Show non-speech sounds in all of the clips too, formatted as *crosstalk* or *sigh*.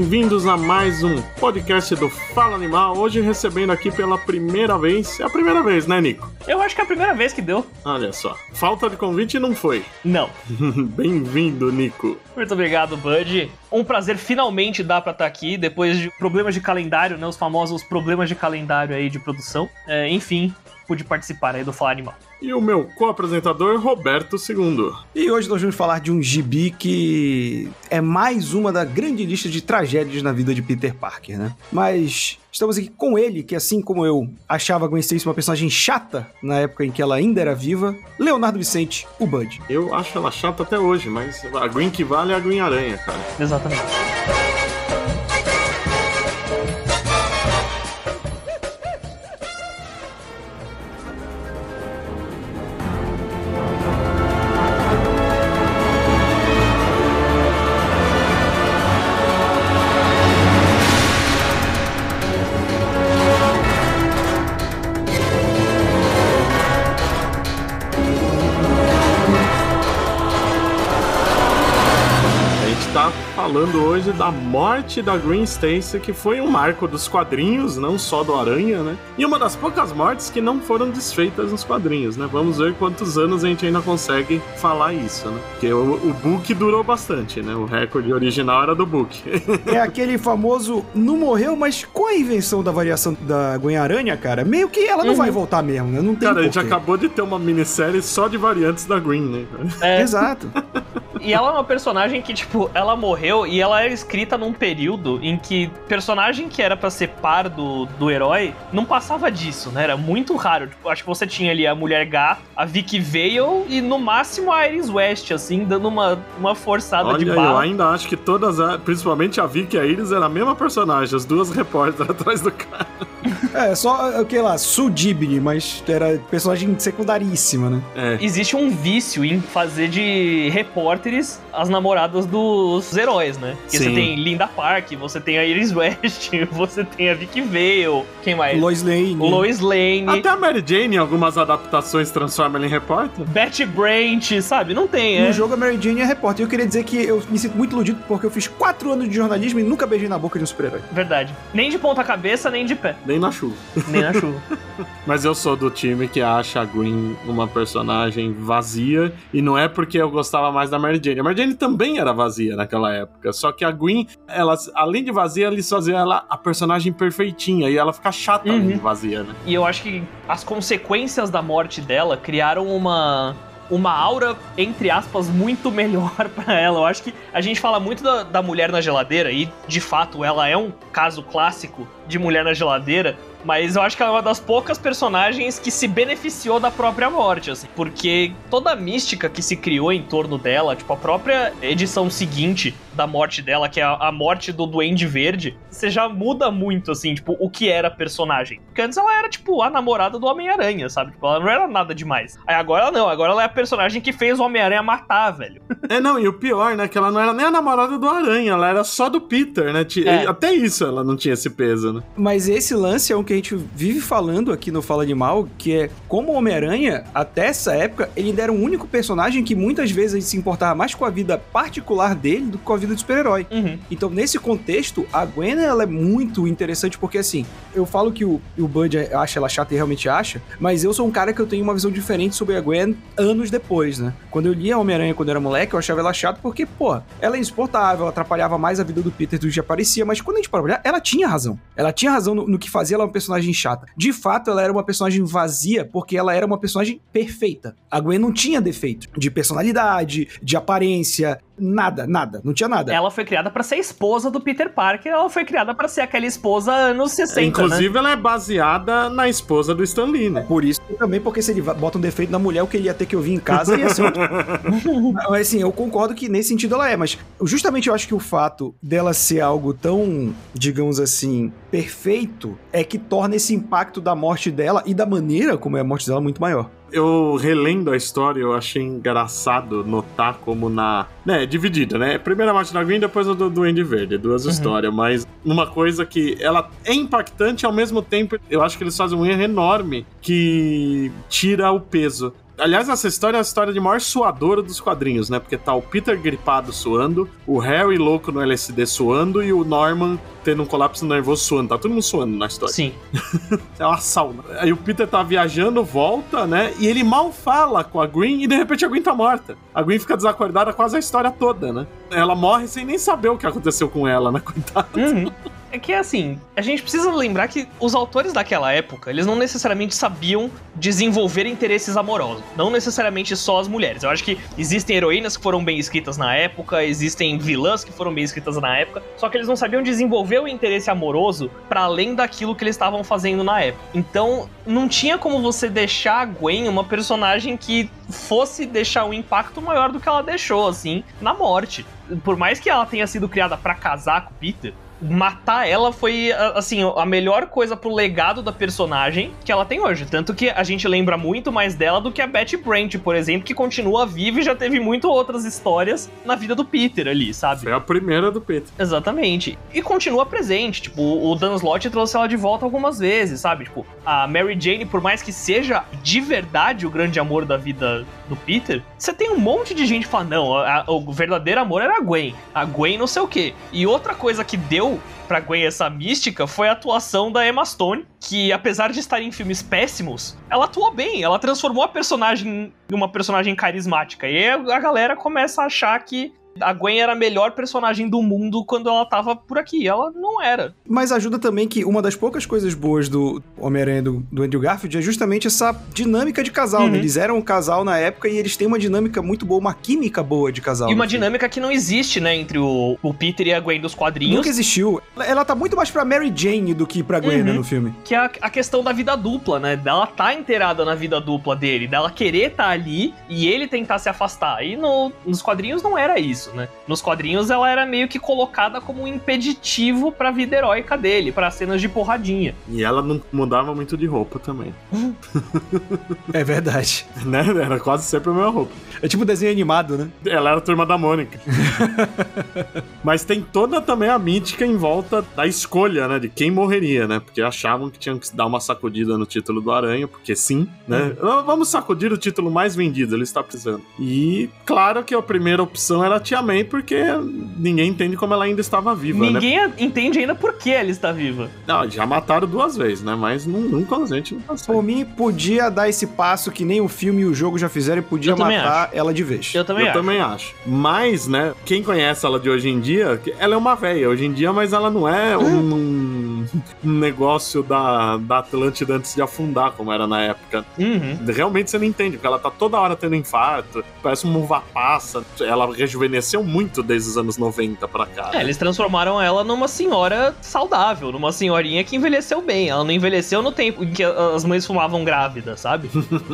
bem-vindos a mais um podcast do Fala Animal. Hoje recebendo aqui pela primeira vez. É a primeira vez, né, Nico? Eu acho que é a primeira vez que deu. Olha só. Falta de convite não foi. Não. *laughs* Bem-vindo, Nico. Muito obrigado, Bud. Um prazer finalmente dar pra estar aqui, depois de problemas de calendário, né? Os famosos problemas de calendário aí de produção. É, enfim, pude participar aí do Fala Animal. E o meu co-apresentador, Roberto II. E hoje nós vamos falar de um gibi que é mais uma da grande lista de tragédias na vida de Peter Parker, né? Mas estamos aqui com ele, que assim como eu achava a Gwen Stacy uma personagem chata na época em que ela ainda era viva, Leonardo Vicente, o Bud. Eu acho ela chata até hoje, mas a Gwen que vale é a Gwen Aranha, cara. Exatamente. Falando hoje da morte da Gwen Stacy, que foi um marco dos quadrinhos, não só do Aranha, né? E uma das poucas mortes que não foram desfeitas nos quadrinhos, né? Vamos ver quantos anos a gente ainda consegue falar isso, né? Porque o, o book durou bastante, né? O recorde original era do book. É *laughs* aquele famoso não morreu, mas com a invenção da variação da Gwen Aranha, cara, meio que ela não vai voltar mesmo, né? Não tem Cara, a gente porquê. acabou de ter uma minissérie só de variantes da Green, né? É, Exato. *laughs* E ela é uma personagem que, tipo, ela morreu e ela era escrita num período em que personagem que era pra ser par do, do herói não passava disso, né? Era muito raro. Tipo, acho que você tinha ali a Mulher Gato, a Vicky Vale e no máximo a Iris West, assim, dando uma, uma forçada de Olha, eu barra. ainda acho que todas, principalmente a Vicky e a Iris, era a mesma personagem, as duas repórteres *laughs* atrás do cara. É, só, o que lá, Sudibni, mas era personagem secundaríssima, né? É. Existe um vício em fazer de repórteres as namoradas dos heróis, né? Porque você Sim. tem Linda Park, você tem a Iris West, *laughs* você tem a Vicky Vale, quem mais? Lois Lane. Lois Lane. Até a Mary Jane, em algumas adaptações, transforma ela em repórter. Betty Brant, sabe? Não tem, No é. jogo a Mary Jane é repórter. E eu queria dizer que eu me sinto muito iludido porque eu fiz quatro anos de jornalismo e nunca beijei na boca de um super-herói. Verdade. Nem de ponta cabeça, nem de pé. Nem na chuva. Nem na chuva. *laughs* Mas eu sou do time que acha a Gwen uma personagem vazia. E não é porque eu gostava mais da Mary Jane. A Mary Jane também era vazia naquela época. Só que a Gwen, ela, além de vazia, eles faziam ela a personagem perfeitinha. E ela fica chata além Uhum. de vazia, né? E eu acho que as consequências da morte dela criaram uma. Uma aura, entre aspas, muito melhor *laughs* pra ela. Eu acho que a gente fala muito da, da mulher na geladeira, e de fato ela é um caso clássico de mulher na geladeira, mas eu acho que ela é uma das poucas personagens que se beneficiou da própria morte, assim, porque toda a mística que se criou em torno dela, tipo, a própria edição seguinte da morte dela, que é a, a morte do Duende Verde, você já muda muito, assim, tipo, o que era a personagem. Porque antes ela era, tipo, a namorada do Homem-Aranha, sabe? Tipo, ela não era nada demais. Aí agora ela não, agora ela é a personagem que fez o Homem-Aranha matar, velho. *laughs* É, não, e o pior, né? Que ela não era nem a namorada do Aranha, ela era só do Peter, né? É. Até isso ela não tinha esse peso, né? Mas esse lance é um que a gente vive falando aqui no Fala Animal, que é como o Homem-Aranha, até essa época, ele ainda era o único personagem que muitas vezes a gente se importava mais com a vida particular dele do que com a vida do super-herói. Uhum. Então, nesse contexto, a Gwen ela é muito interessante porque, assim, eu falo que o, o Bud acha ela chata e realmente acha, mas eu sou um cara que eu tenho uma visão diferente sobre a Gwen anos depois, né? Quando eu lia Homem-Aranha quando eu era moleque, eu achava ela chata porque, pô, ela é insuportável, ela atrapalhava mais a vida do Peter do que já parecia, mas quando a gente para olhar, ela tinha razão. Ela tinha razão no, no que fazia ela uma personagem chata. De fato, ela era uma personagem vazia porque ela era uma personagem perfeita. A Gwen não tinha defeito de personalidade, de aparência, nada, nada, não tinha nada. Ela foi criada pra ser esposa do Peter Parker, ela foi criada pra ser aquela esposa anos 60, né? Inclusive, ela é baseada na esposa do Stan Lee, né? Por isso também, porque se ele bota um defeito na mulher, o que ele ia ter que ouvir em casa ia ser outro. *laughs* mas assim, eu concordo que nesse sentido ela é, mas justamente eu acho que o fato dela ser algo tão, digamos assim, perfeito, é que torna esse impacto da morte dela e da maneira como é a morte dela muito maior. Eu relendo a história, eu achei engraçado notar como na. Né, dividida, né? Primeiro a morte da Green, depois a do Duende Verde, duas Uhum. histórias, mas uma coisa que ela é impactante ao mesmo tempo, eu acho que eles fazem um erro enorme que tira o peso. Aliás, essa história é a história de maior suadora dos quadrinhos, né? Porque tá o Peter gripado suando, o Harry louco no LSD suando e o Norman tendo um colapso nervoso suando. Tá todo mundo suando na história. Sim. *laughs* é uma sauna. Aí o Peter tá viajando, volta, né? E ele mal fala com a Green e de repente a Green tá morta. A Green fica desacordada quase a história toda, né? Ela morre sem nem saber o que aconteceu com ela, né? *laughs* Coitada. Uhum. É que assim, a gente precisa lembrar que os autores daquela época, eles não necessariamente sabiam desenvolver interesses amorosos. Não necessariamente só as mulheres. Eu acho que existem heroínas que foram bem escritas na época, existem vilãs que foram bem escritas na época, só que eles não sabiam desenvolver o interesse amoroso para além daquilo que eles estavam fazendo na época. Então, não tinha como você deixar a Gwen uma personagem que fosse deixar um impacto maior do que ela deixou, assim, na morte. Por mais que ela tenha sido criada para casar com o Peter, matar ela foi, assim, a melhor coisa pro legado da personagem que ela tem hoje. Tanto que a gente lembra muito mais dela do que a Betty Brant, por exemplo, que continua viva e já teve muito outras histórias na vida do Peter ali, sabe? Foi a primeira do Peter. Exatamente. E continua presente. Tipo, o Dan Slott trouxe ela de volta algumas vezes, sabe? Tipo, a Mary Jane, por mais que seja de verdade o grande amor da vida do Peter, você tem um monte de gente falando, não, a, a, o verdadeiro amor era a Gwen. A Gwen não sei o quê. E outra coisa que deu pra Gwen essa mística foi a atuação da Emma Stone, que apesar de estar em filmes péssimos, ela atuou bem, ela transformou a personagem em uma personagem carismática. E a galera começa a achar que a Gwen era a melhor personagem do mundo quando ela tava por aqui. Ela não era. Mas ajuda também que uma das poucas coisas boas do Homem-Aranha do, do, Andrew Garfield é justamente essa dinâmica de casal. Uhum. Né? Eles eram um casal na época e eles têm uma dinâmica muito boa, uma química boa de casal. E uma dinâmica que não existe, né, entre o, o, Peter e a Gwen dos quadrinhos. Nunca existiu. Ela tá muito mais pra Mary Jane do que pra Gwen né, uhum. né, no filme. Que é a, a, questão da vida dupla, né? Dela tá inteirada na vida dupla dele, dela querer estar tá ali e ele tentar se afastar. E no, nos quadrinhos não era isso, né? Nos quadrinhos ela era meio que colocada como um impeditivo pra vida heróica dele, para cenas de porradinha. E ela não mudava muito de roupa também. *laughs* é verdade. *laughs* Né? Era quase sempre a mesma roupa. É tipo desenho animado, né? Ela era a turma da Mônica. *laughs* Mas tem toda também a mítica em volta da escolha, né? De quem morreria, né? Porque achavam que tinham que dar uma sacudida no título do Aranha, porque sim, né? Hum. Vamos sacudir o título mais vendido, ele está precisando. E claro que a primeira opção era a Tia May, porque ninguém entende como ela ainda estava viva, né? Ninguém né? entende ainda por que ela está viva. Não, já mataram duas vezes, né? Mas nunca a gente não passou. Por mim, podia dar esse passo que nem o filme e o jogo já fizeram e podia matar ela de vez. Eu também Eu acho. também acho. Mas, né, quem conhece ela de hoje em dia, ela é uma velha hoje em dia, mas ela não é um, *gasps* um, *laughs* negócio da, da Atlântida antes de afundar, como era na época. Uhum. Realmente você não entende, porque ela tá toda hora tendo infarto, parece uma uva passa. Ela rejuvenesceu muito desde os anos 90 pra cá. É, né? eles transformaram ela numa senhora saudável, numa senhorinha que envelheceu bem. Ela não envelheceu no tempo em que as mães fumavam grávidas, sabe?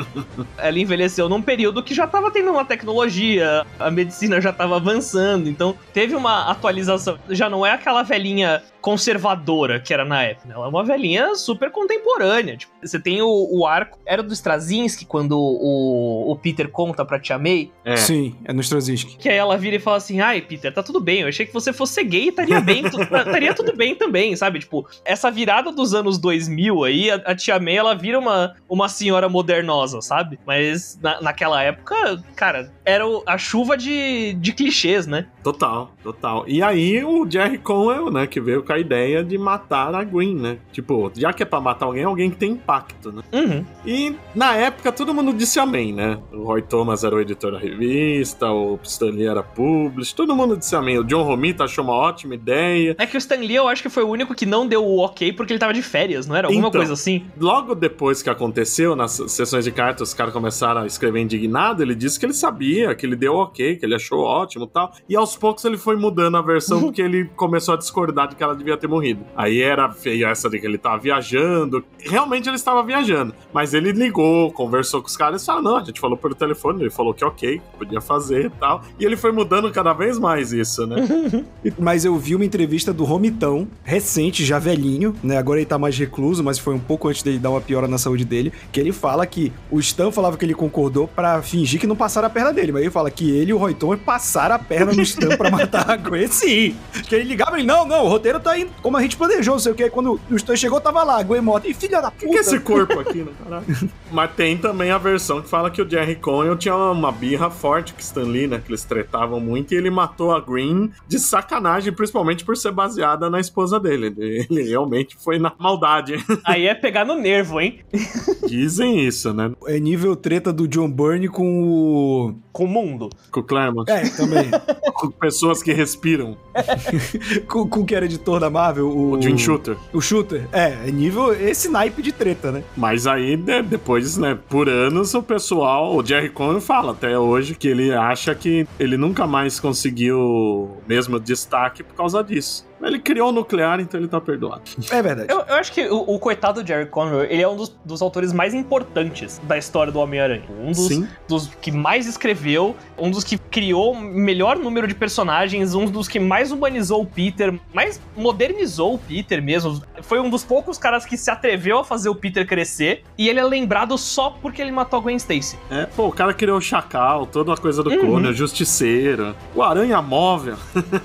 *laughs* ela envelheceu num período que já tava tendo uma tecnologia, a medicina já tava avançando, então teve uma atualização. Já não é aquela velhinha conservadora que era na época. Né? Ela é uma velhinha super contemporânea. Tipo, você tem o, o, arco. Era do Straczynski quando o, o Peter conta pra Tia May. É. Sim, é no Straczynski. Que aí ela vira e fala assim: Ai, Peter, tá tudo bem. Eu achei que você fosse gay e estaria bem. estaria tudo bem também, sabe? Tipo, essa virada dos anos 2000 aí, a, a Tia May ela vira uma, uma senhora modernosa, sabe? Mas na, naquela época, cara, era a chuva de, de clichês, né? Total, total. E aí o Jerry Conwell, né, que veio com a ideia de matar a Green, né? Tipo, já que é pra matar alguém, alguém que tem impacto, né? Uhum. E na época todo mundo disse amém, né? O Roy Thomas era o editor da revista, o Stan Lee era publish, todo mundo disse amém. O John Romita achou uma ótima ideia. É que o Stan Lee eu acho que foi o único que não deu o ok porque ele tava de férias, não era? Alguma então, coisa assim? Logo depois que aconteceu, nas sessões de cartas, os caras começaram a escrever indignado, ele disse que ele sabia, que ele deu ok, que ele achou ótimo e tal. E aos poucos ele foi mudando a versão *laughs* porque ele começou a discordar de que ela devia ter morrido. Aí era feio essa de que ele tava viajando. Realmente ele estava viajando. Mas ele ligou, conversou com os caras e falou: não, a gente falou pelo telefone, ele falou que ok, podia fazer e tal. E ele foi mudando cada vez mais isso, né? *laughs* mas eu vi uma entrevista do Romitão, recente, já velhinho, né? Agora ele tá mais recluso, mas foi um pouco antes dele dar uma piora na saúde dele. Que ele fala que o Stan falava que ele concordou para fingir que não passaram a perna dele. Mas ele fala que ele e o Roy Thomas passaram a perna no Stan pra *laughs* matar a Gwen. Sim. Que ele ligava e não, não, o roteiro tá indo como a gente planejou, não sei o que. Quando o Stan chegou, tava lá, Gwen morta. E filha da puta. O que, que é esse corpo aqui, *laughs* né, caralho? Mas tem também a versão que fala que o Jerry Conwell tinha uma birra forte com Stan Lee, né? Que eles tretavam muito e ele matou a Green de sacanagem, principalmente por ser baseada na esposa dele. Ele realmente foi na maldade. *laughs* Aí é pegar no nervo, hein? Dizem isso, né? É nível treta do John Byrne com o. Com o mundo. Com o Claremont. É, também. *laughs* com pessoas que respiram. com, com o que era editor da Marvel, o. O Jim Shooter. O Shooter. É, é nível. Esse naipe de treta, né? Mas aí, né, depois, né, por anos, o pessoal, o Jerry Conwell fala até hoje que ele acha que ele nunca mais conseguiu mesmo destaque por causa disso. Ele criou o nuclear, então ele tá perdoado. É verdade. Eu, eu acho que o, o, coitado do Jerry Conwell, ele é um dos, dos autores mais importantes da história do Homem-Aranha. Um dos, Sim. dos que mais escreveu, um dos que criou o melhor número de personagens, um dos que mais humanizou o Peter, mais modernizou o Peter mesmo. Foi um dos poucos caras que se atreveu a fazer o Peter crescer, e ele é lembrado só porque ele matou a Gwen Stacy. É, pô, o cara criou o Chacal, toda a coisa do uhum. clone, o Justiceiro, o Aranha Móvel.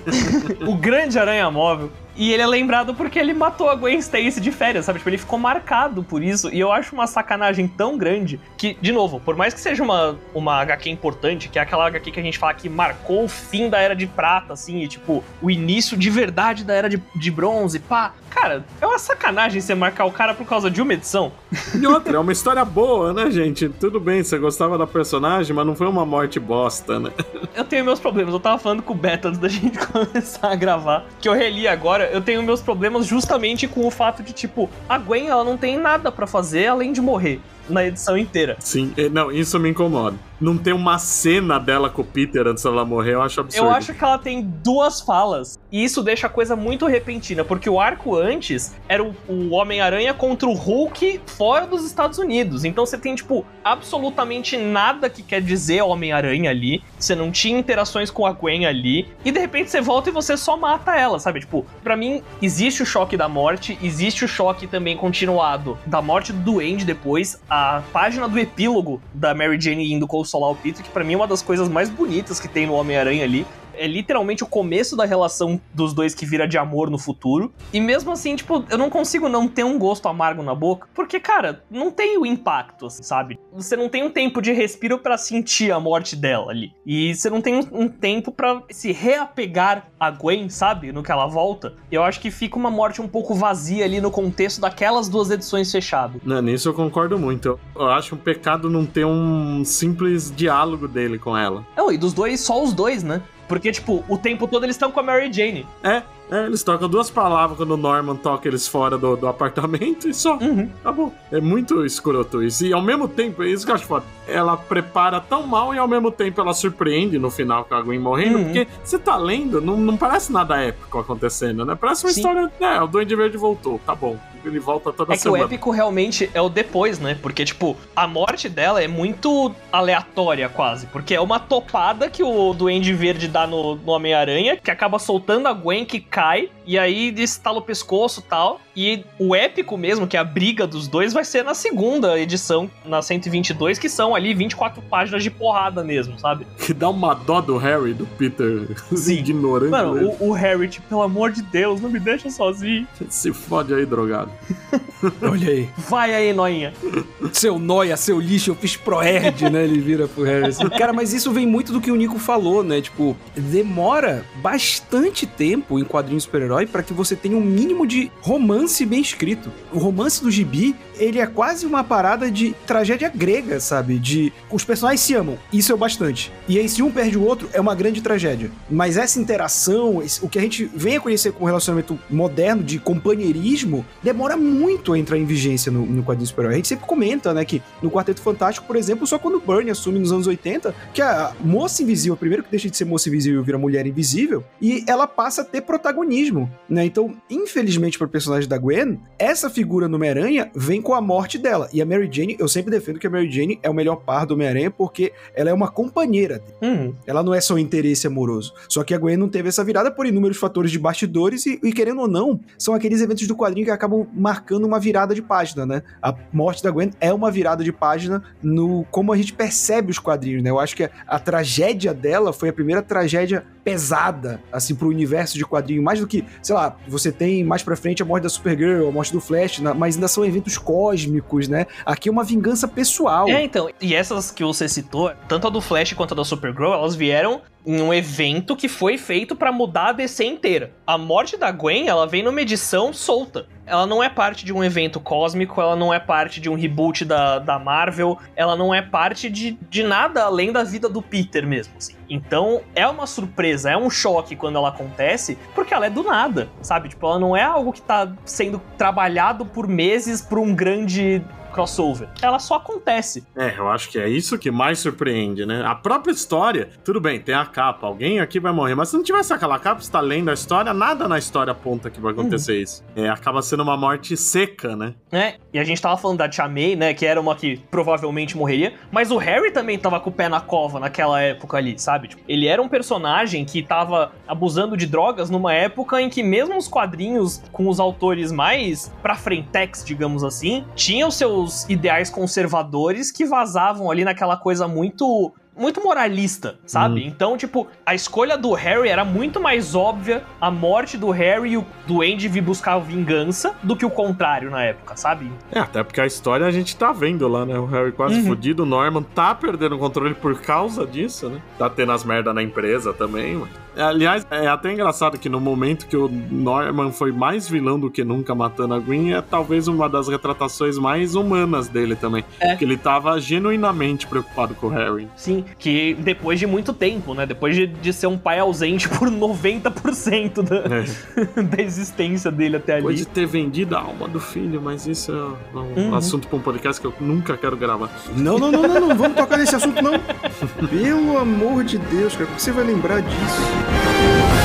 *laughs* o grande Aranha Móvel. imóvel. E ele é lembrado porque ele matou a Gwen Stacy de férias, sabe? Tipo, ele ficou marcado por isso. E eu acho uma sacanagem tão grande que, de novo, por mais que seja uma, uma HQ importante, que é aquela HQ que a gente fala que marcou o fim da Era de Prata, assim, e tipo, o início de verdade da Era de, de Bronze, pá. Cara, é uma sacanagem você marcar o cara por causa de uma edição. *laughs* E outra, é uma história boa, né, gente? Tudo bem, você gostava da personagem, mas não foi uma morte bosta, né? Eu tenho meus problemas. Eu tava falando com o Beto antes da gente *laughs* começar a gravar, que eu reli agora. Eu tenho meus problemas justamente com o fato de, tipo, a Gwen, ela não tem nada para fazer além de morrer na edição inteira. Sim, não, isso me incomoda. Não tem uma cena dela com o Peter antes dela morrer, eu acho absurdo. Eu acho que ela tem duas falas. E isso deixa a coisa muito repentina, porque o arco antes era o, o Homem-Aranha contra o Hulk fora dos Estados Unidos. Então você tem, tipo, absolutamente nada que quer dizer Homem-Aranha ali. Você não tinha interações com a Gwen ali. E de repente você volta e você só mata ela, sabe? Tipo, para mim, existe o choque da morte, existe o choque também continuado da morte do Duende depois. A página do epílogo da Mary Jane indo consolar o Peter, que para mim é uma das coisas mais bonitas que tem no Homem-Aranha ali é literalmente o começo da relação dos dois que vira de amor no futuro. E mesmo assim, tipo, eu não consigo não ter um gosto amargo na boca, porque, cara, não tem o impacto, assim, sabe? Você não tem um tempo de respiro para sentir a morte dela ali. E você não tem um, um tempo para se reapegar a Gwen, sabe? No que ela volta. Eu acho que fica uma morte um pouco vazia ali no contexto daquelas duas edições fechadas. Não, nisso eu concordo muito. Eu acho um pecado não ter um simples diálogo dele com ela. Não, e dos dois, só os dois, né? Porque, tipo, o tempo todo eles estão com a Mary Jane. É, é, eles trocam duas palavras quando o Norman toca eles fora do, do apartamento e só. Uhum. Acabou. É muito escroto isso. E ao mesmo tempo, é isso que eu acho foda. Ela prepara tão mal e ao mesmo tempo ela surpreende no final com a Gwen morrendo. Uhum. Porque você tá lendo, não, não parece nada épico acontecendo, né? Parece uma Sim. história. É, o Duende Verde voltou, tá bom ele volta toda é semana. É que o épico realmente é o depois, né? Porque, tipo, a morte dela é muito aleatória, quase. Porque é uma topada que o Duende Verde dá no, no Homem-Aranha, que acaba soltando a Gwen, que cai, e aí estala o pescoço e tal. E o épico mesmo, que é a briga dos dois, vai ser na segunda edição, na 122, que são ali 24 páginas de porrada mesmo, sabe? *laughs* Que dá uma dó do Harry, do Peter, Sim. *laughs* ignorando. Mano, o, o, Harry, tipo, pelo amor de Deus, não me deixa sozinho. *laughs* Se fode aí, drogado. Olha aí. Vai aí, noinha. Seu noia, seu lixo, eu fiz proerd, né? Ele vira pro Harry assim. Cara, mas isso vem muito do que o Nico falou, né? Tipo, demora bastante tempo em quadrinhos super-herói para que você tenha um mínimo de romance bem escrito. O romance do gibi, ele é quase uma parada de tragédia grega, sabe? De os personagens se amam, isso é o bastante. E aí, se um perde o outro, é uma grande tragédia. Mas essa interação, o que a gente vem a conhecer com o relacionamento moderno de companheirismo, demora muito a entrar em vigência no, no quadrinho super-herói. A gente sempre comenta, né, que no Quarteto Fantástico, por exemplo, só quando o Bernie assume nos anos 80, que a moça invisível, primeiro que deixa de ser moça invisível e vira mulher invisível, e ela passa a ter protagonismo, né? Então, infelizmente para o personagem da Gwen, essa figura no Homem-Aranha vem com a morte dela. E a Mary Jane, eu sempre defendo que a Mary Jane é o melhor par do Homem-Aranha porque ela é uma companheira. Uhum. Ela não é só um interesse amoroso. Só que a Gwen não teve essa virada por inúmeros fatores de bastidores e, e querendo ou não, são aqueles eventos do quadrinho que acabam marcando uma virada de página, né? A morte da Gwen é uma virada de página no como a gente percebe os quadrinhos, né? Eu acho que a, a tragédia dela foi a primeira tragédia pesada, assim, pro universo de quadrinho, mais do que, sei lá, você tem mais pra frente a morte da Supergirl, a morte do Flash, mas ainda são eventos cósmicos, né? Aqui é uma vingança pessoal. É, então, e essas que você citou, tanto a do Flash quanto a da Supergirl, elas vieram em um evento que foi feito para mudar a DC inteira. A morte da Gwen, ela vem numa edição solta. Ela não é parte de um evento cósmico, ela não é parte de um reboot da, da Marvel, ela não é parte de, de nada além da vida do Peter mesmo, assim. Então, é uma surpresa, é um choque quando ela acontece, porque ela é do nada, sabe? Tipo, ela não é algo que tá sendo trabalhado por meses por um grande crossover. Ela só acontece. É, eu acho que é isso que mais surpreende, né? A própria história, tudo bem, tem a capa, alguém aqui vai morrer, mas se não tivesse aquela capa, você tá lendo a história, nada na história aponta que vai acontecer uhum. isso. É, acaba sendo uma morte seca, né? É, e a gente tava falando da Tia May, né, que era uma que provavelmente morreria, mas o Harry também tava com o pé na cova naquela época ali, sabe? Tipo, ele era um personagem que tava abusando de drogas numa época em que mesmo os quadrinhos com os autores mais pra frentex, digamos assim, tinham seus seus ideais conservadores que vazavam ali naquela coisa muito muito moralista, sabe? Hum. Então, tipo, a escolha do Harry era muito mais óbvia, a morte do Harry e o Duende vir buscar vingança, do que o contrário na época, sabe? É, até porque a história a gente tá vendo lá, né? O Harry quase uhum. fudido, o Norman tá perdendo o controle por causa disso, né? Tá tendo as merda na empresa também, mano. Aliás, é até engraçado que no momento que o Norman foi mais vilão do que nunca matando a Gwen, é talvez uma das retratações mais humanas dele também. É. Porque ele tava genuinamente preocupado com o Harry. Sim, que depois de muito tempo, né? Depois de, de ser um pai ausente por 90% da, é. *laughs* da existência dele até ali. Depois de ter vendido a alma do filho, mas isso é um uhum. assunto pra um podcast que eu nunca quero gravar. Não, não, não, não, não vamos tocar nesse assunto, não. Pelo amor de Deus, cara, você vai lembrar disso? A gente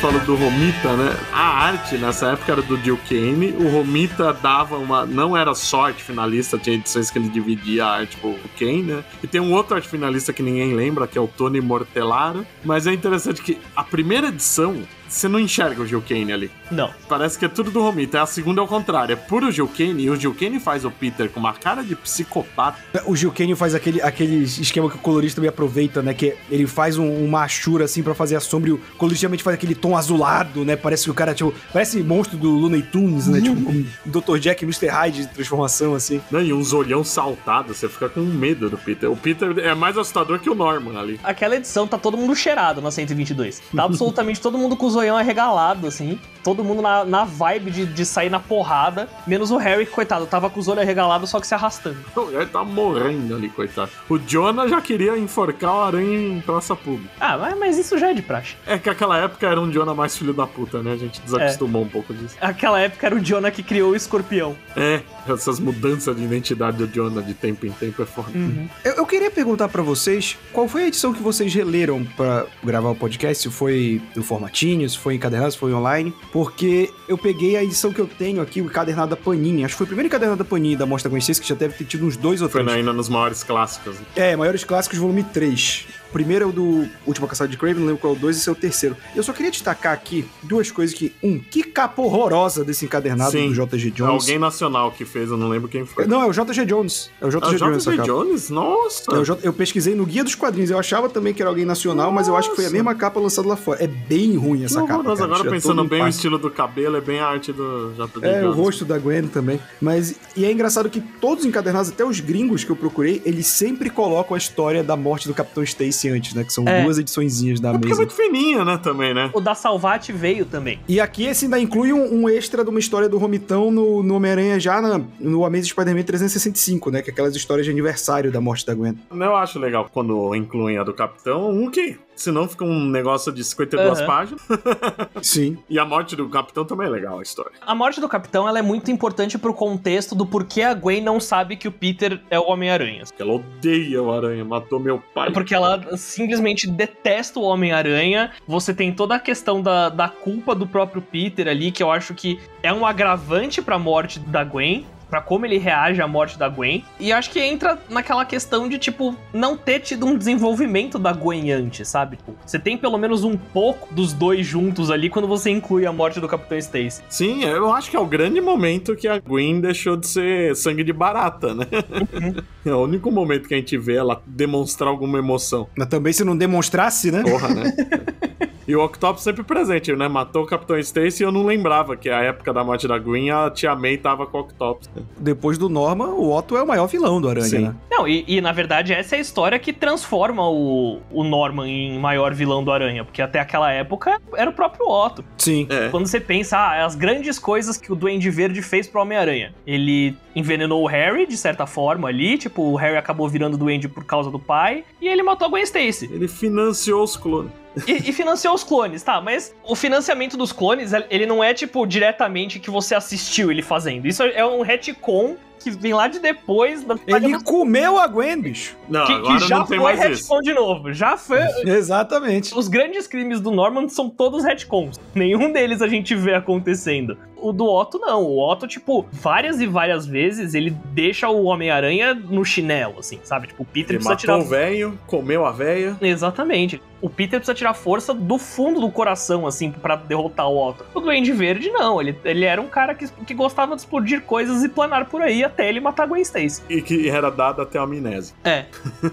falou do Romita, né? A arte nessa época era do Jill Kane. O Romita dava uma. Não era só arte finalista, tinha edições que ele dividia a arte com o Kane, né? E tem um outro arte finalista que ninguém lembra, que é o Tony Mortellaro. Mas é interessante que a primeira edição você não enxerga o Gil Kane ali. Não. Parece que é tudo do Romita. A segunda é o contrário. É puro Gil Kane e o Gil Kane faz o Peter com uma cara de psicopata. O Gil Kane faz aquele, aquele esquema que o colorista também aproveita, né? Que ele faz um, uma achura assim para fazer a sombra e o colorista realmente faz aquele tom azulado, né? Parece que o cara, tipo, parece monstro do Looney Tunes, né? tipo, como Dr. Jack e Mr. Hyde de transformação, assim. Não, e uns olhão saltado, você fica com medo do Peter. O Peter é mais assustador que o Norman ali. Aquela edição tá todo mundo cheirado na 122. Tá absolutamente todo mundo com os zoião arregalado, assim. Todo mundo na, na vibe de, de sair na porrada. Menos o Harry, que, coitado, tava com os olhos arregalados, só que se arrastando. Ele tá morrendo ali, coitado. O Jonah já queria enforcar o aranha em praça pública. Ah, mas, mas isso já é de praxe. É que aquela época era um Jonah mais filho da puta, né? A gente desacostumou é. um pouco disso. Aquela época era o Jonah que criou o escorpião. É, essas mudanças de identidade do Jonah de tempo em tempo é foda. Uhum. Eu, eu, queria perguntar para vocês qual foi a edição que vocês releram para gravar o podcast? Se foi do formatinho, se foi encadernado, se foi online? Porque eu peguei a edição que eu tenho aqui, o encadernado da Panini. Acho que foi o primeiro encadernado da Panini da Mostra Conhecidas, que já deve ter tido uns dois ou três. Foi ainda nos maiores clássicos. É, maiores clássicos, volume 3. O primeiro é o do Última Caçada de Craven, não lembro qual é o dois, esse é o terceiro. Eu só queria destacar aqui duas coisas que... Um, que capa horrorosa desse encadernado Sim, do JG Jones. alguém nacional que fez, eu não lembro quem foi. Não, é o JG Jones. É o JG ah, Jones. JG Jones? Nossa! É eu, eu, pesquisei no Guia dos Quadrinhos, eu achava também que era alguém nacional, Nossa. mas eu acho que foi a mesma capa lançada lá fora. É bem ruim essa capa, Mas agora pensando bem o estilo do cabelo, é bem a arte do JG é, Jones. É, o rosto da Gwen também. Mas, e é engraçado que todos os encadernados, até os gringos que eu procurei, eles sempre colocam a história da morte do Capitão Stacy antes, né? Que são é, duas ediçõezinhas da é mesa. é muito fininha, né, também, né? O da Salvati veio também. E aqui esse ainda inclui um, um extra de uma história do Romitão no, no Homem-Aranha já na, no Amazing Spider-Man 365, né? Que é aquelas histórias de aniversário da morte da Gwen. Eu acho legal quando incluem a do Capitão. Um que senão fica um negócio de 52 uhum. páginas. *laughs* Sim. E a morte do Capitão também é legal, a história. A morte do Capitão ela é muito importante pro contexto do porquê a Gwen não sabe que o Peter é o Homem-Aranha. Ela odeia o Aranha, matou meu pai. É porque ela simplesmente detesta o Homem-Aranha. Você tem toda a questão da, da culpa do próprio Peter ali, que eu acho que é um agravante pra morte da Gwen para como ele reage à morte da Gwen. E acho que entra naquela questão de, tipo, não ter tido um desenvolvimento da Gwen antes, sabe? Tipo, você tem pelo menos um pouco dos dois juntos ali quando você inclui a morte do Capitão Stacy. Sim, eu acho que é o grande momento que a Gwen deixou de ser sangue de barata, né? Uhum. *laughs* é o único momento que a gente vê ela demonstrar alguma emoção. Mas também se não demonstrasse, né? Porra, né? *laughs* E o Octopus sempre presente, né? Matou o Capitão Stacy e eu não lembrava que a época da morte da Gwen, a Tia May tava com o Octopus. Depois do Norman, o Otto é o maior vilão do Aranha, Sim. né? Não, e, e, na verdade essa é a história que transforma o, o Norman em maior vilão do Aranha, porque até aquela época era o próprio Otto. Sim. É. Quando você pensa, ah, as grandes coisas que o Duende Verde fez pro Homem-Aranha. Ele envenenou o Harry, de certa forma, ali, tipo, o Harry acabou virando Duende por causa do pai, e ele matou a Gwen Stacy. Ele financiou os clones. E, e, financiou os clones, tá? Mas o financiamento dos clones, ele não é, tipo, diretamente que você assistiu ele fazendo. Isso é um retcon que vem lá de depois. Da... Ele comeu a Gwen, bicho. Não, que, que já não tem foi mais retcon isso. de novo. Já foi. *laughs* Exatamente. Os grandes crimes do Norman são todos retcons. Nenhum deles a gente vê acontecendo. O do Otto, não. O Otto, tipo, várias e várias vezes ele deixa o Homem-Aranha no chinelo, assim, sabe? Tipo, o Peter ele precisa tirar. o velho, comeu a velha. Exatamente. O Peter precisa tirar força do fundo do coração, assim, para derrotar o Otto. O Duende Verde, não. Ele, ele era um cara que, que gostava de explodir coisas e planar por aí até ele matar Gwen Stacy. E que era dado até a amnésia. É.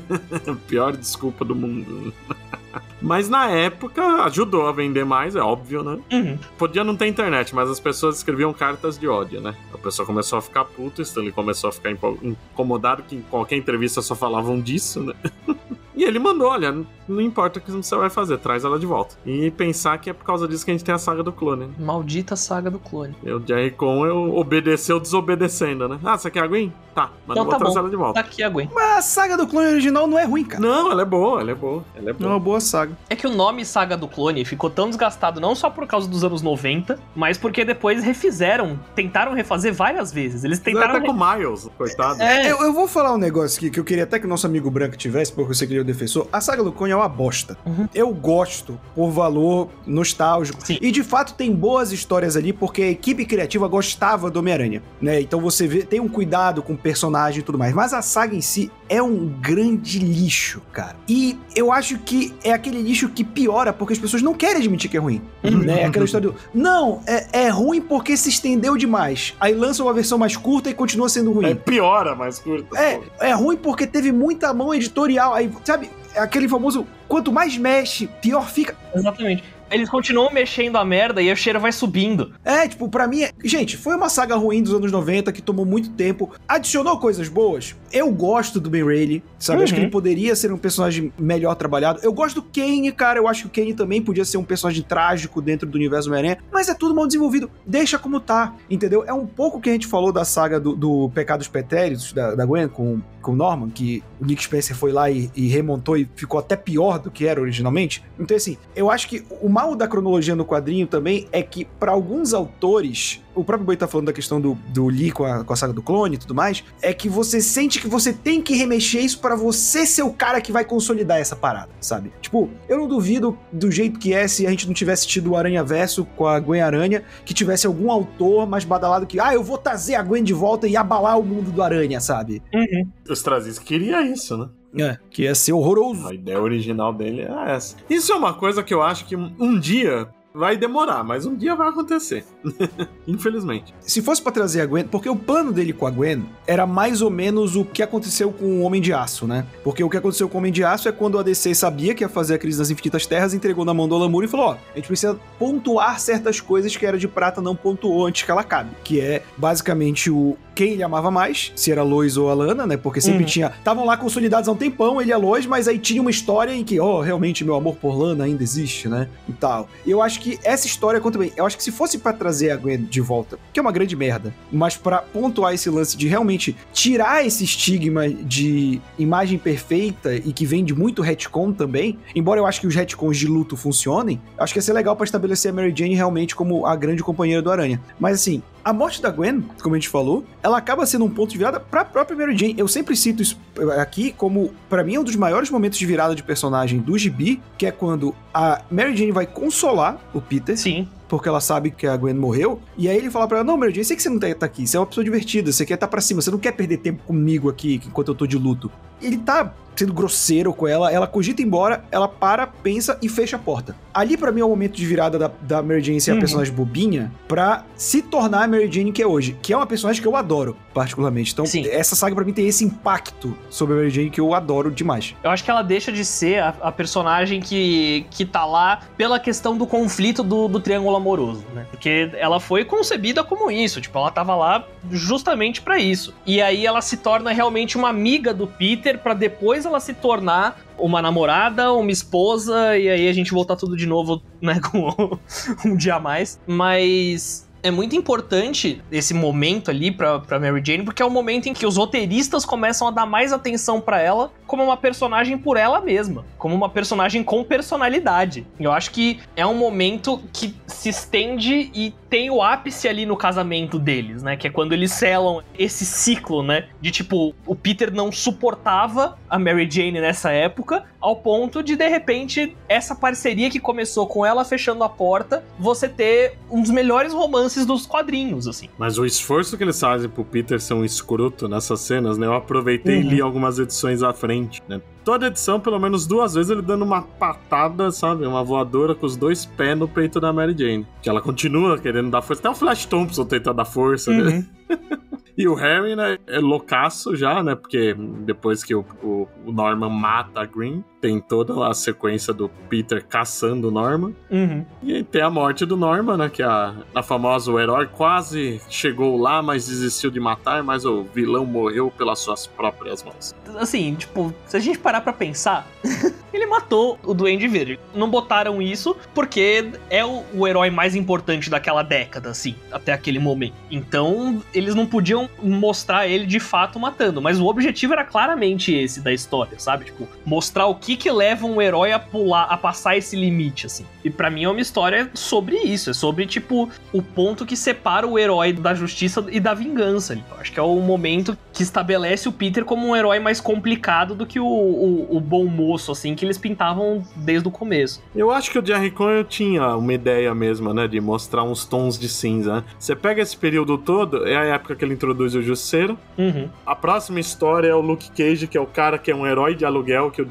*laughs* Pior desculpa do mundo. *laughs* Mas na época ajudou a vender mais, é óbvio, né? Uhum. Podia não ter internet, mas as pessoas escreviam cartas de ódio, né? A pessoa começou a ficar puta, Stanley começou a ficar incomodado que em qualquer entrevista só falavam disso, né? *laughs* E ele mandou, olha, não importa o que você vai fazer, traz ela de volta. E pensar que é por causa disso que a gente tem a saga do clone. Né? Maldita saga do clone. O Jerry Con eu obedeceu desobedecendo, né? Ah, você quer a Gwen? Tá, mas então, não vou tá trazer bom. ela de volta. Tá aqui a Gwen. Mas a saga do clone original não é ruim, cara. Não, ela é boa, ela é boa. Ela é boa. É uma boa saga. É que o nome Saga do Clone ficou tão desgastado não só por causa dos anos 90, mas porque depois refizeram, tentaram refazer várias vezes. Eles tentaram. Até com Miles, coitado. É. Eu, eu, vou falar um negócio aqui que eu queria até que o nosso amigo branco tivesse, porque eu sei que ele é o defensor. A saga do Clone é uma bosta. Uhum. Eu gosto por valor nostálgico. Sim. E de fato tem boas histórias ali, porque a equipe criativa gostava do Homem-Aranha, né? Então você vê, tem um cuidado com o personagem e tudo mais. Mas a saga em si é um grande lixo, cara. E eu acho que é aquele lixo que piora porque as pessoas não querem admitir que é ruim. Uhum. Né? Aquela história do. Não, é, é ruim porque se estendeu demais. Aí lança uma versão mais curta e continua sendo ruim. É piora mais curta. É, é ruim porque teve muita mão editorial. Aí, sabe, é aquele famoso quanto mais mexe, pior fica. Exatamente. Eles continuam mexendo a merda e o cheiro vai subindo. É, tipo, para mim, gente, foi uma saga ruim dos anos 90 que tomou muito tempo. Adicionou coisas boas. Eu gosto do Ben Reilly, sabe? Uhum. Acho que ele uhum. poderia ser um personagem melhor trabalhado. Eu gosto do Kane, cara. Eu acho que o Kane também podia ser um personagem trágico dentro do universo Homem-Aranha. Mas é tudo mal desenvolvido. Deixa como tá, entendeu? É um pouco que a gente falou da saga do, do Pecados Petéritos, da, da Gwen, com, com Norman, que o Nick Spencer foi lá e, e remontou e ficou até pior do que era originalmente. Então, assim, eu acho que o mal da cronologia no quadrinho também é que, para alguns autores, o próprio Boi tá falando da questão do, do Lee com a, com a saga do clone e tudo mais, é que você sente que você tem que remexer isso para você ser o cara que vai consolidar essa parada, sabe? Tipo, eu não duvido do jeito que é se a gente não tivesse tido o Aranha Verso com a Gwen Aranha, que tivesse algum autor mais badalado que, ah, eu vou trazer a Gwen de volta e abalar o mundo do Aranha, sabe? Uhum. Os Trazis queria isso, né? É, que ia ser horroroso. A ideia original dele é essa. Isso é uma coisa que eu acho que um dia Vai demorar, mas um dia vai acontecer. *laughs* Infelizmente. Se fosse para trazer a Gwen, porque o plano dele com a Gwen era mais ou menos o que aconteceu com o Homem de Aço, né? Porque o que aconteceu com o Homem de Aço é quando a DC sabia que ia fazer a crise das Infinitas Terras, entregou na mão do Alan Moore e falou: ó, a gente precisa pontuar certas coisas que era de prata não pontuou antes que ela acabe. Que é basicamente o quem ele amava mais, se era Lois ou a Lana, né? Porque sempre uhum. tinha. Estavam lá consolidados há um tempão, ele e a Lois, mas aí tinha uma história em que, ó, oh, realmente meu amor por Lana ainda existe, né? E tal. Eu acho que essa história conta bem. Eu acho que se fosse para trazer a Gwen de volta, que é uma grande merda, mas para pontuar esse lance de realmente tirar esse estigma de imagem perfeita e que vem de muito retcon também, embora eu acho que os retcons de luto funcionem, acho que ia ser legal para estabelecer a Mary Jane realmente como a grande companheira do Aranha. Mas assim, a morte da Gwen, como a gente falou, ela acaba sendo um ponto de virada para a própria Mary Jane. Eu sempre cito isso aqui como, para mim, é um dos maiores momentos de virada de personagem do gibi, que é quando a Mary Jane vai consolar o Peter. Sim porque ela sabe que a Gwen morreu. E aí ele fala pra ela: Não, Mary Jane, eu sei que você não tá tá aqui, você é uma pessoa divertida, você quer estar tá pra cima, você não quer perder tempo comigo aqui enquanto eu tô de luto. Ele tá sendo grosseiro com ela, ela cogita embora, ela para, pensa e fecha a porta. Ali para mim é o momento de virada da, da Mary Jane ser uhum. a personagem bobinha pra se tornar a Mary Jane que é hoje, que é uma personagem que eu adoro, particularmente. Então, Sim. essa saga para mim tem esse impacto sobre a Mary Jane que eu adoro demais. Eu acho que ela deixa de ser a, a personagem que, que tá lá pela questão do conflito do, do triângulo amoroso, né? Porque ela foi concebida como isso, tipo, ela tava lá justamente para isso. E aí ela se torna realmente uma amiga do Peter para depois ela se tornar uma namorada, uma esposa, e aí a gente voltar tudo de novo, né, *laughs* com um dia a mais. Mas é muito importante esse momento ali pra, pra Mary Jane, porque é o momento em que os roteiristas começam a dar mais atenção para ela como uma personagem por ela mesma, como uma personagem com personalidade. Eu acho que é um momento que se estende e tem o ápice ali no casamento deles, né? Que é quando eles selam esse ciclo, né? De tipo, o Peter não suportava a Mary Jane nessa época, ao ponto de de repente essa parceria que começou com ela fechando a porta, você ter um dos melhores romances dos quadrinhos, assim. Mas o esforço que eles fazem pro Peter ser um escroto nessas cenas, né? Eu aproveitei uhum. e li algumas edições à frente, né? Toda edição, pelo menos duas vezes, ele dando uma patada, sabe? Uma voadora com os dois pés no peito da Mary Jane. Que ela continua querendo dar força. Até o Flash Thompson tenta dar força, né? uhum. né? *laughs* E o Harry, né, é loucaço já, né? Porque depois que o, o, o, Norman mata a Green, tem toda a sequência do Peter caçando o Norman. Uhum. E tem a morte do Norman, né? Que a, a famosa o herói quase chegou lá, mas desistiu de matar, mas o vilão morreu pelas suas próprias mãos. Assim, tipo, se a gente parar pra pensar, *laughs* ele matou o Duende Verde. Não botaram isso porque é o, o herói mais importante daquela década, assim, até aquele momento. Então, eles não podiam mostrar ele de fato matando, mas o objetivo era claramente esse da história, sabe? Tipo, mostrar o que que leva um herói a pular, a passar esse limite, assim. E para mim é uma história sobre isso, é sobre, tipo, o ponto que separa o herói da justiça e da vingança. Eu acho que é o momento que estabelece o Peter como um herói mais complicado do que o, o, o bom moço, assim, que eles pintavam desde o começo. Eu acho que o Jerry Conwell tinha uma ideia mesmo, né, de mostrar uns tons de cinza. Né? Você pega esse período todo, é a época que ele introduz o Justiceiro. Uhum. A próxima história é o Luke Cage, que é o cara que é um herói de aluguel que o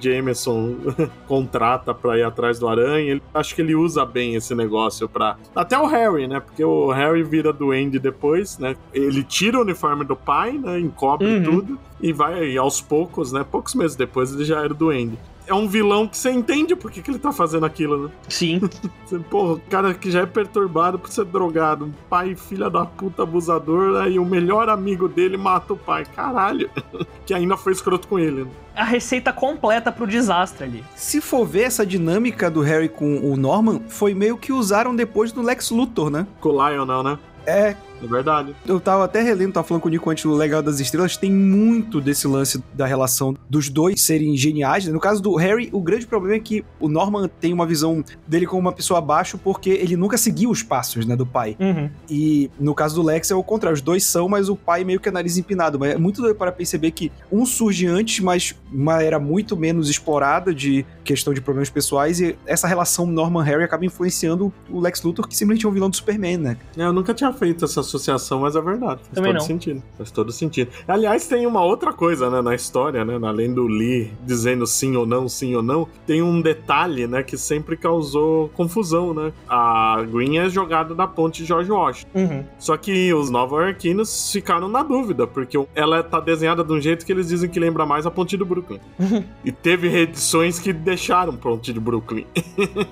Jameson *laughs* contrata pra ir atrás do Aranha. Ele, acho que ele usa bem esse negócio pra. Até o Harry, né? Porque o Harry vira duende depois, né? Ele tira o uniforme do pai, né? Encobre uhum. tudo e vai aos poucos, né? Poucos meses depois ele já era duende é um vilão que você entende por que, que ele tá fazendo aquilo, né? Sim. *laughs* Porra, o cara que já é perturbado por ser drogado, um pai filha da puta abusador, aí o melhor amigo dele mata o pai. Caralho. *laughs* que ainda foi escroto com ele. Né? A receita completa pro desastre ali. Se for ver essa dinâmica do Harry com o Norman, foi meio que usaram depois do Lex Luthor, né? Com o Lionel, né? É, é verdade. Eu tava até relendo, tava falando com o Nico antes do Legal das Estrelas, tem muito desse lance da relação dos dois serem geniais. Né? No caso do Harry, o grande problema é que o Norman tem uma visão dele como uma pessoa abaixo porque ele nunca seguiu os passos, né, do pai. Uhum. E no caso do Lex é o contrário, os dois são, mas o pai meio que é nariz empinado. Mas é muito doido para perceber que um surge antes, mas uma era muito menos explorada de questão de problemas pessoais e essa relação Norman-Harry acaba influenciando o Lex Luthor, que simplesmente é um vilão do Superman, né? É, eu nunca tinha feito essa associação, mas é verdade. Faz Também todo não. sentido. Faz todo sentido. Aliás, tem uma outra coisa, né, na história, né? Além do Lee dizendo sim ou não, sim ou não, tem um detalhe, né, que sempre causou confusão, né? A Green é jogada da ponte George Washington. Uhum. Só que os Nova Arquinos ficaram na dúvida, porque ela tá desenhada de um jeito que eles dizem que lembra mais a ponte do Brooklyn. *laughs* e teve reedições que deixaram ponte de Brooklyn.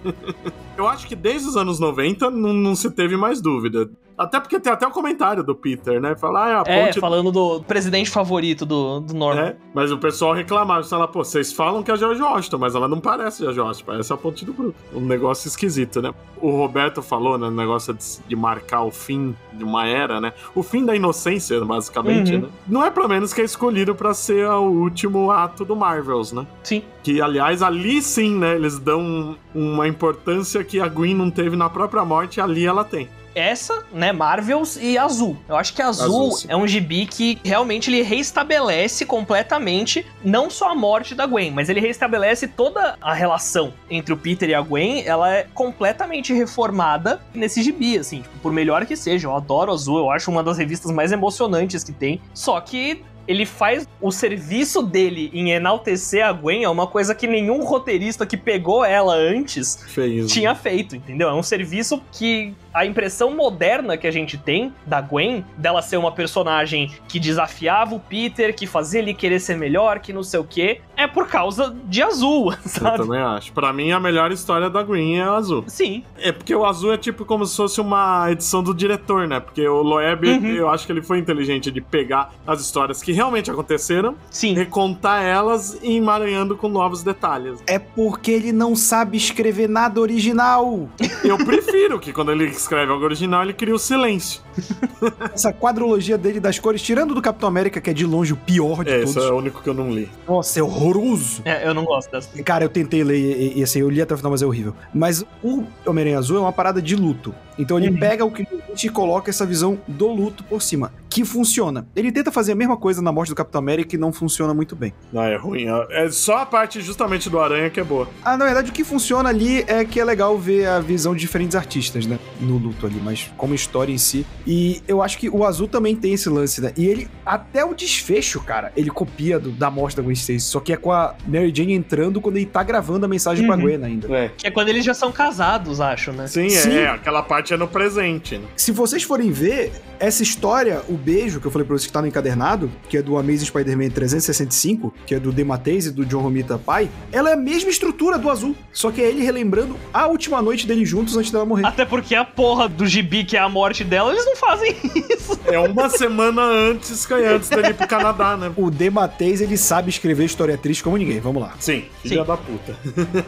*laughs* Eu acho que desde os anos 90 não, não se teve mais dúvida. Até porque tem até o comentário do Peter, né? Falar, ah, é, a ponte... É, falando do presidente favorito do, do Norman. É, mas o pessoal reclamava, fala, pô, vocês falam que é a George Washington, mas ela não parece a George Washington, parece a ponte do Brooklyn. Um negócio esquisito, né? O Roberto falou, né, negócio de, de, marcar o fim de uma era, né? O fim da inocência, basicamente, uhum. né? Não é pelo menos que é escolhido para ser o último ato do Marvels, né? Sim. Que, aliás, ali sim, né, eles dão uma importância que a Gwen não teve na própria morte, ali ela tem. Essa, né, Marvels e Azul. Eu acho que Azul, Azul, é um gibi que realmente ele reestabelece completamente não só a morte da Gwen, mas ele reestabelece toda a relação entre o Peter e a Gwen, ela é completamente reformada nesse gibi, assim, tipo, por melhor que seja. Eu adoro Azul, eu acho uma das revistas mais emocionantes que tem. Só que ele faz o serviço dele em enaltecer a Gwen é uma coisa que nenhum roteirista que pegou ela antes Fez. tinha feito, entendeu? É um serviço que a impressão moderna que a gente tem da Gwen, dela ser uma personagem que desafiava o Peter, que fazia ele querer ser melhor, que não sei o quê, é por causa de azul, *laughs* Eu sabe? também acho. Pra mim, a melhor história da Green é a azul. Sim, É porque o azul é tipo como se fosse uma edição do diretor, né? Porque o Loeb, Uhum. eu acho que ele foi inteligente de pegar as histórias que realmente aconteceram, sim. recontar elas e emaranhando com novos detalhes. É porque ele não sabe escrever nada original. Eu prefiro que quando ele escreve algo original, ele cria o silêncio. *laughs* Essa quadrologia dele das cores, tirando do Capitão América, que é de longe o pior de É, esse todos. é o único que eu não li. Nossa, é horroroso. É, eu não gosto dessa. Cara, eu tentei ler e, e, assim, eu li até o final, mas é horrível. Mas o Homem-Aranha Azul é uma parada de luto. Então ele Uhum. pega o que e coloca essa visão do luto por cima, que funciona. Ele tenta fazer a mesma coisa na morte do Capitão América e não funciona muito bem. Não, é ruim. É só a parte justamente do Aranha que é boa. Ah, na verdade, o que funciona ali é que é legal ver a visão de diferentes artistas, né? No luto ali, mas como história em si. E eu acho que o Azul também tem esse lance, né? E ele, até o desfecho, cara, ele copia do- da morte da Gwen Stacy. Só que é com a Mary Jane entrando quando ele tá gravando a mensagem pra Uhum. Gwen ainda. É. Que é quando eles já são casados, acho, né? Sim, Sim. é. Aquela parte é no presente, né? Se vocês forem ver, essa história, o beijo que eu falei pra vocês que tá no encadernado, que é do Amazing Spider-Man 365, que é do Dematteis e do John Romita pai, ela é a mesma estrutura do azul. Só que é ele relembrando a última noite deles juntos antes dela morrer. Até porque a porra do gibi, que é a morte dela, eles não fazem isso. É uma semana antes, que é antes dele ir pro Canadá, né? O Dematteis, ele sabe escrever história triste como ninguém. Vamos lá. Sim, filha Sim. da puta.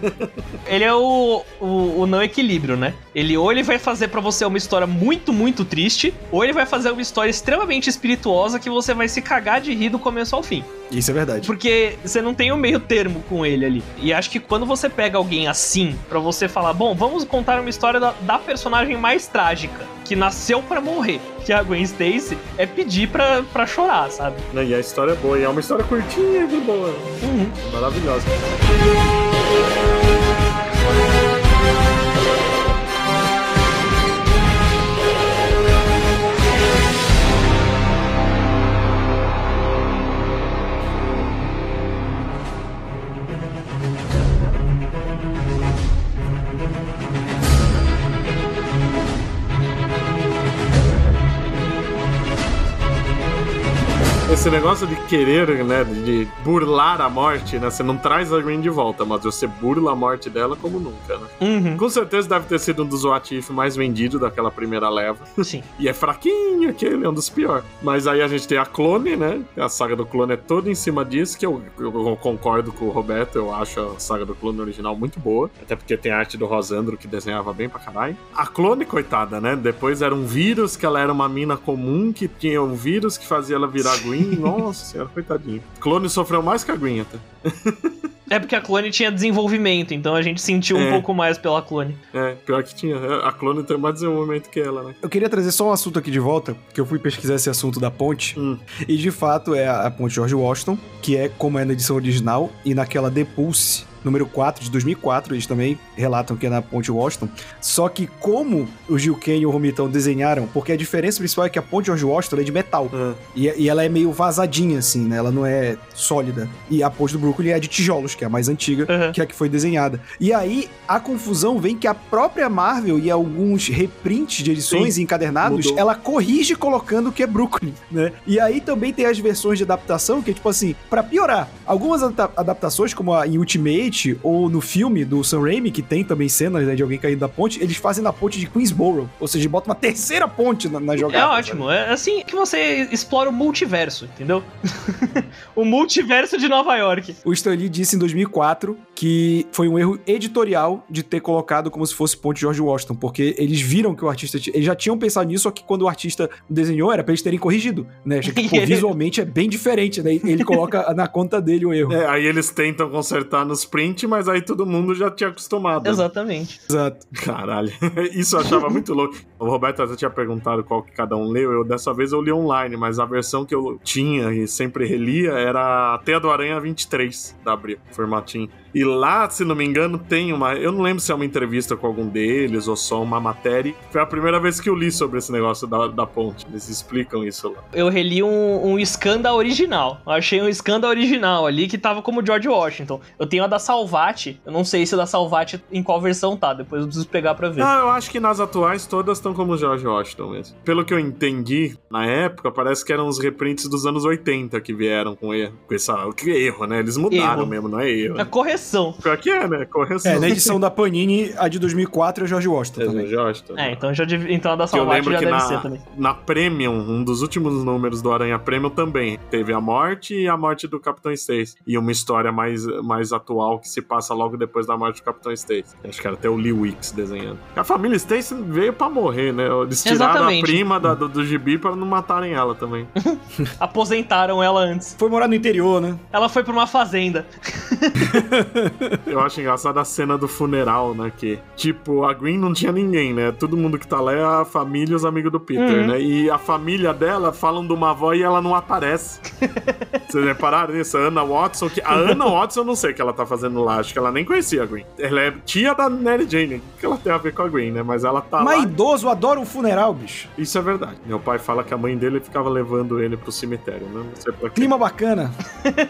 *laughs* Ele é o, o, o não equilíbrio, né? Ele ou ele vai fazer pra você uma história muito, muito triste, ou ele vai fazer uma história extremamente espirituosa que você vai se cagar de rir do começo ao fim. Isso é verdade. Porque você não tem o meio termo com ele ali. E acho que quando você pega alguém assim, pra você falar, bom, vamos contar uma história da, da personagem mais trágica, que nasceu pra morrer, que é a Gwen Stacy, é pedir pra, pra chorar, sabe? E a história é boa. E é uma história curtinha e de boa. Uhum. Maravilhosa. Esse negócio de querer, né, de burlar a morte, né, você não traz a Green de volta, mas você burla a morte dela como nunca, né? Uhum. Com certeza deve ter sido um dos What If mais vendidos daquela primeira leva. Sim. *laughs* E é fraquinho aquele, é um dos piores. Mas aí a gente tem a Clone, né? A saga do Clone é toda em cima disso, que eu, eu concordo com o Roberto, eu acho a saga do Clone original muito boa. Até porque tem a arte do Rosandro, que desenhava bem pra caralho. A Clone, coitada, né? Depois era um vírus, que ela era uma mina comum, que tinha um vírus que fazia ela virar Green. *laughs* Nossa senhora, coitadinha. Clone sofreu mais que a Green até. É porque a clone tinha desenvolvimento, então a gente sentiu um É. pouco mais pela clone. É, pior que tinha. A Clone tem mais desenvolvimento que ela, né? Eu queria trazer só um assunto aqui de volta, que eu fui pesquisar esse assunto da ponte. Hum. E de fato é a a ponte George Washington, que é como é na edição original, e naquela The Pulse, número 4 de 2004, eles também relatam que é na ponte Washington. Só que como o Gil Kane e o Romitão desenharam, porque a diferença principal é que a ponte George Washington é de metal. Ah, E, e ela é meio vazadinha, assim, né? Ela não é sólida. E a ponte do Brooklyn é de tijolos, que é a mais antiga, Uhum. que é a que foi desenhada. E aí, a confusão vem que a própria Marvel e alguns reprints de edições Sim, e encadernados, mudou. ela corrige colocando que é Brooklyn, né? E aí também tem as versões de adaptação, que é tipo assim, pra piorar, algumas adapta- adaptações, como a em Ultimate ou no filme do Sam Raimi, que tem também cenas né, de alguém caindo da ponte, eles fazem na ponte de Queensboro, ou seja, botam uma terceira ponte na, na jogada. É ótimo, é assim que você explora o multiverso, entendeu? *laughs* o multiverso de Nova York. O Stan Lee disse em 2004 que foi um erro editorial de ter colocado como se fosse ponte George Washington, porque eles viram que o artista... Eles já tinham pensado nisso, só que quando o artista desenhou era pra eles terem corrigido, né? Já que, *laughs* pô, visualmente é bem diferente, né? Ele coloca na conta dele o erro. É, aí eles tentam consertar nos prints diferente, mas aí todo mundo já tinha acostumado. né? Exatamente. Exato. *laughs* Caralho, isso eu achava muito louco. O Roberto até tinha perguntado qual que cada um leu. Eu dessa vez eu li online, mas a versão que eu tinha e sempre relia era a Teia do Aranha 23 da Abril, formatinho. E lá, se não me engano, tem uma. Eu não lembro se é uma entrevista com algum deles ou só uma matéria. Foi a primeira vez que eu li sobre esse negócio da, da ponte. Eles explicam isso lá. Eu reli um, um Skanda original. Eu achei um Skanda original ali que tava como George Washington. Eu tenho a da Salvati. Eu não sei se a da Salvati em qual versão tá. Depois eu preciso pegar pra ver. Não, eu acho que nas atuais todas estão como George Washington mesmo. Pelo que eu entendi, na época, parece que eram os reprints dos anos 80 que vieram com erro. Com essa, que erro, né? Eles mudaram Erro. mesmo, não é erro. A correção. Pior que é, né? Correção. É, na edição da Panini, a de 2004 é George Washington É, também. George Washington. É, então, já dev- então a da lembro já deve na, ser também. na Premium, um dos últimos números do Aranha Premium também teve a morte e a morte do Capitão Stacy. E uma história mais, mais atual que se passa logo depois da morte do Capitão Stacy. Acho que era até o Lee Wicks desenhando. A família Stacy veio pra morrer, né? Eles tiraram Exatamente. a prima da- do, do gibi pra não matarem ela também. *laughs* Aposentaram ela antes. Foi morar no interior, né? Ela foi pra uma fazenda. *laughs* *laughs* Eu acho engraçado a cena do funeral, né? Que, tipo, a Green não tinha ninguém, né? Todo mundo que tá lá é a família e os amigos do Peter, Uhum. né? E a família dela falam de uma avó e ela não aparece. *laughs* Vocês repararam nisso? A Anna Watson, que a Anna Watson eu não sei o que ela tá fazendo lá, acho que ela nem conhecia a Green. Ela é tia da Mary Jane. Que ela tem a ver com a Green, né? Mas ela tá Mas lá. idoso adora um funeral, bicho. Isso é verdade. Meu pai fala que a mãe dele ficava levando ele pro cemitério, né? Não sei pra quê. Clima bacana,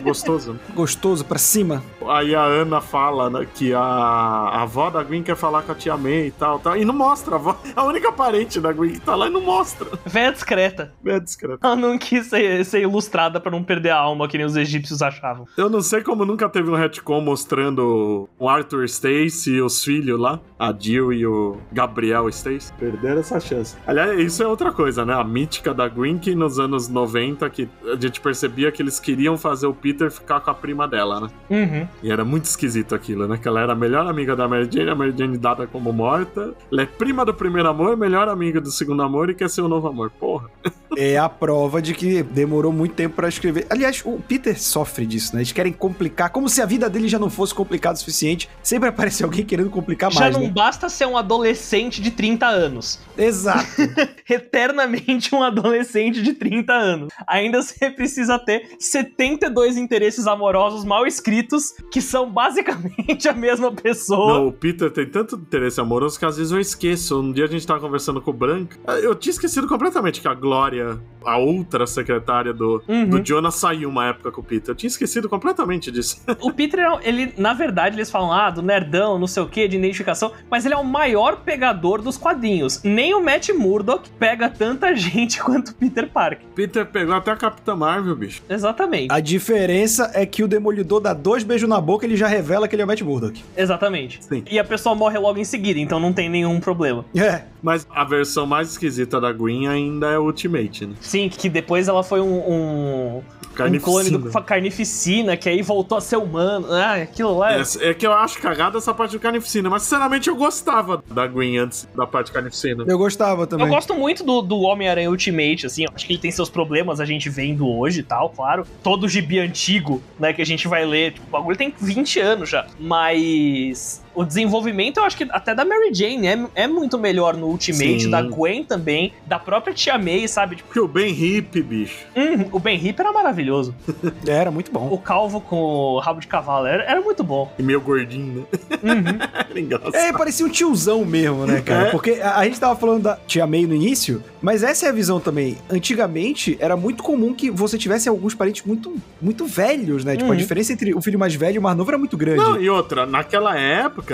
Gostoso, né? gostoso, pra cima. Aí a Ana fala né, que a, a avó da Gwen quer falar com a tia May e tal, tal. E não mostra a avó. A única parente da Gwen que tá lá e não mostra. Véia discreta. É discreto. Ela não quis ser, ser ilustrada pra não perder a alma, que nem os egípcios achavam. Eu não sei como nunca teve um retcon mostrando o Arthur Stacy e os filhos lá, a Jill e o Gabriel Stacy. Perderam essa chance. Aliás, isso é outra coisa, né? A mítica da Gwen que nos anos 90, que a gente percebia que eles queriam fazer o Peter ficar com a prima dela, né? Uhum. E era muito esquisito aquilo, né? Que ela era a melhor amiga da Mary Jane, a Mary Jane dada como morta. Ela é prima do primeiro amor, melhor amiga do segundo amor e quer ser o novo amor. Porra. *laughs* É a prova de que demorou muito tempo pra escrever. Aliás, o Peter sofre disso, né? Eles querem complicar, como se a vida dele já não fosse complicada o suficiente. Sempre aparece alguém querendo complicar Já mais, não né? basta ser um adolescente de 30 anos. Exato. *laughs* Eternamente um adolescente de 30 anos. Ainda você precisa ter 72 interesses amorosos mal escritos que são basicamente *laughs* a mesma pessoa. Não, o Peter tem tanto interesse amoroso que às vezes eu esqueço. Um dia a gente tava conversando com o Branca. Eu tinha esquecido completamente que a Glória, a outra secretária do, Uhum. do Jonas, saiu uma época com o Peter. Eu tinha esquecido completamente disso. *laughs* O Peter, ele, na verdade, eles falam, ah, do nerdão, não sei o que, de identificação, mas ele é o maior pegador dos quadrinhos. Nem o Matt Murdock pega tanta *laughs* gente quanto o Peter Parker. Peter pegou até a Capitã Marvel, bicho. Exatamente. A diferença é que o Demolidor dá dois beijos na boca e ele já revela que ele é o Matt Murdock. Exatamente. Sim. E a pessoa morre logo em seguida, então não tem nenhum problema. É. Mas a versão mais esquisita da Gwen ainda é o Ultimate, né? Sim, que depois ela foi um, um, um clone do Carnificina, que aí voltou a ser humano. Ah, aquilo lá. É, é que eu acho cagada essa parte do Carnificina, mas sinceramente eu gostava da Gwen antes da parte Carnificina. Eu gostava também. Eu gosto muito do, do Homem-Aranha Ultimate, assim, acho que ele tem seus problemas, a gente vendo hoje e tal, claro. Todo gibi antigo, né, que a gente vai ler, tipo, o bagulho tem 20 anos já. Mas o desenvolvimento, eu acho que até da Mary Jane é, é muito melhor no Ultimate, Sim. da Gwen também, da própria Tia May, sabe? Tipo, Porque o Ben Hip, bicho. hum, o Ben Ripper era maravilhoso. *laughs* Era muito bom. O Calvo com o rabo de cavalo era, era muito bom. E meio gordinho, né? Uhum. *laughs* É, parecia um tiozão mesmo, né, cara? É. Porque a, a gente tava falando da Tia May no início, mas essa é a visão também. Antigamente, era muito comum que você tivesse alguns parentes muito, muito velhos, né? Tipo, a Uhum. diferença entre o filho mais velho e o mais novo era muito grande. Não, e outra, naquela época,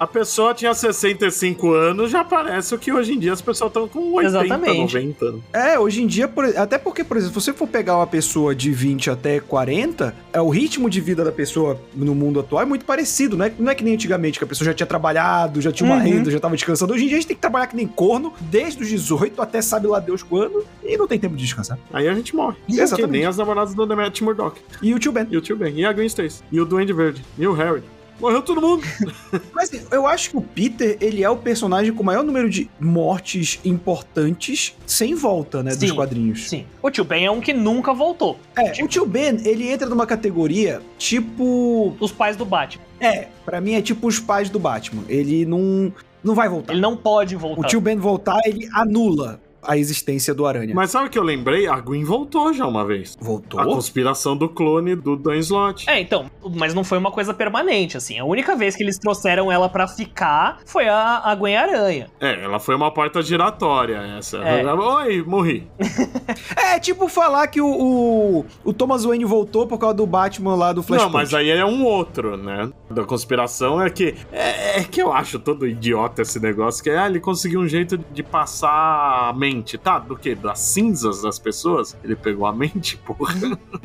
a pessoa tinha 65 anos, já parece o que hoje em dia as pessoas estão com 80, Exatamente. 90. né? É, hoje em dia, por- até porque, por exemplo, se você for pegar uma pessoa de 20 até 40, é, o ritmo de vida da pessoa no mundo atual é muito parecido, não é, não é que nem antigamente, que a pessoa já tinha trabalhado, já tinha uma Uhum. renda, já tava descansando. Hoje em dia a gente tem que trabalhar que nem corno, desde os 18 até sabe lá Deus quando, e não tem tempo de descansar. Aí a gente morre. Exatamente. Que nem as namoradas do Demet Murdoch. E o tio Ben. E o tio Ben. E a Gwen Stacy. E o Duende Verde. E o Harry. Morreu todo mundo. *laughs* Mas assim, eu acho que o Peter, ele é o personagem com o maior número de mortes importantes sem volta, né, dos Sim, quadrinhos. Sim. O tio Ben é um que nunca voltou. É, o tio Ben, ele entra numa categoria tipo... Os pais do Batman. É, pra mim é tipo os pais do Batman. Ele não, não vai voltar. Ele não pode O voltar. tio Ben voltar, ele anula a existência do Aranha. Mas sabe o que eu lembrei? A Gwen voltou já uma vez. Voltou? A conspiração do clone do Dan Slott. É, então, mas não foi uma coisa permanente, assim. A única vez que eles trouxeram ela pra ficar foi a, a Gwen Aranha. É, ela foi uma porta giratória, essa. É. Oi, morri. *laughs* É tipo falar que o, o, o Thomas Wayne voltou por causa do Batman lá do Flashpoint. Não, mas aí é um outro, né? Da conspiração é que. É, é que eu acho todo idiota esse negócio, que é, ah, ele conseguiu um jeito de passar a mente, tá? Do que? Das cinzas das pessoas? Ele pegou a mente, *laughs* porra.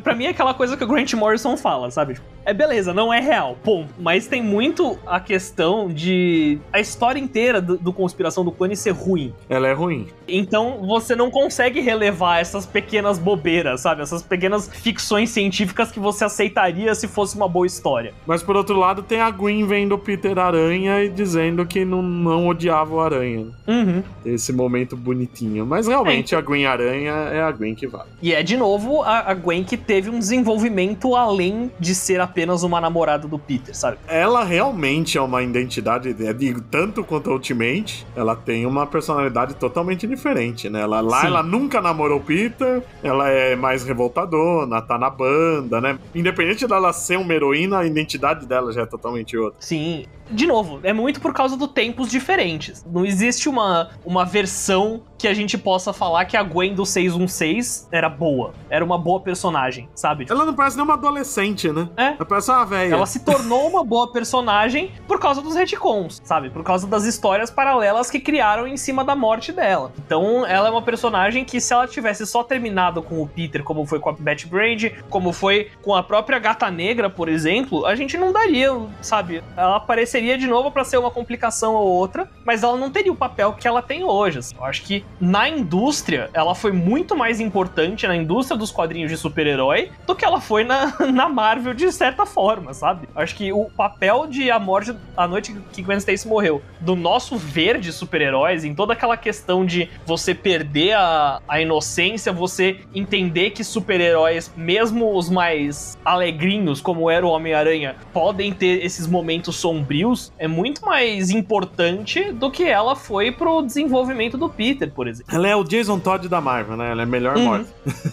Pra mim é aquela coisa que o Grant Morrison fala, sabe? Tipo, É beleza, não é real, pum. Mas tem muito a questão de a história inteira do, do Conspiração do Clone ser ruim. Ela é ruim. Então você não consegue relevar essas pequenas bobeiras, sabe? Essas pequenas ficções científicas que você aceitaria se fosse uma boa história. Mas por outro lado, tem a Gwen vendo o Peter Aranha e dizendo que não, não odiava o Aranha. Uhum. Esse momento bonitinho. Mas realmente a Gwen Aranha é a Gwen que vale. E é de novo a, a Gwen que teve um desenvolvimento além de ser apenas uma namorada do Peter, sabe? Ela realmente é uma identidade, é tanto quanto a Ultimate, ela tem uma personalidade totalmente diferente, né? Ela, lá Sim. ela nunca namorou o Peter, ela é mais revoltadona, tá na banda, né? Independente dela ser uma heroína, a identidade dela já é totalmente outra. Sim. De novo, é muito por causa do tempos diferentes. Não existe uma, uma versão que a gente possa falar que a Gwen do 616 era boa. Era uma boa personagem, sabe? Ela não parece nem uma adolescente, né? É. Ela parece uma velha. Ela se tornou uma boa personagem por causa dos retcons, sabe? Por causa das histórias paralelas que criaram em cima da morte dela. Então, ela é uma personagem que, se ela tivesse só terminado com o Peter, como foi com a Betty Brand, como foi com a própria Gata Negra, por exemplo, a gente não daria, sabe? Ela apareceria de novo pra ser uma complicação ou outra, mas ela não teria o papel que ela tem hoje. assim. Eu acho que na indústria, ela foi muito mais importante na indústria dos quadrinhos de super-herói do que ela foi na, *laughs* na Marvel de certa forma, sabe? Acho que o papel de a morte, a noite que Gwen Stacy morreu, do nosso ver de super-heróis, em toda aquela questão de você perder a, a inocência, você entender que super-heróis, mesmo os mais alegrinhos, como era o Homem-Aranha, podem ter esses momentos sombrios, é muito mais importante do que ela foi pro desenvolvimento do Peter, por exemplo. Ela é o Jason Todd da Marvel, né? Ela é melhor Uhum. morta.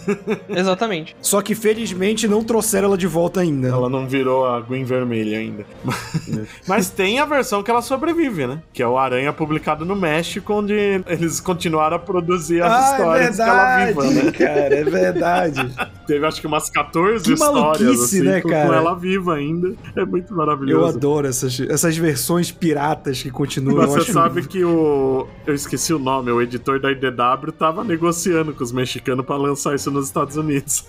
*laughs* Exatamente. Só que felizmente não trouxeram ela de volta ainda. Ela não virou a Gwen Vermelha ainda. *laughs* Mas tem a versão que ela sobrevive, né? Que é o Aranha publicado no México, onde eles continuaram a produzir as Ah, é histórias que ela verdade, viva, né? cara, é verdade. *laughs* Teve acho que umas 14 Que histórias assim, né, com, cara? com ela viva ainda. É muito Eu maravilhoso. adoro essas, essas versões piratas que continuam. eu Você acho- sabe que o. Eu esqueci o nome, o editor da IDW tava negociando com os mexicanos pra lançar isso nos Estados Unidos.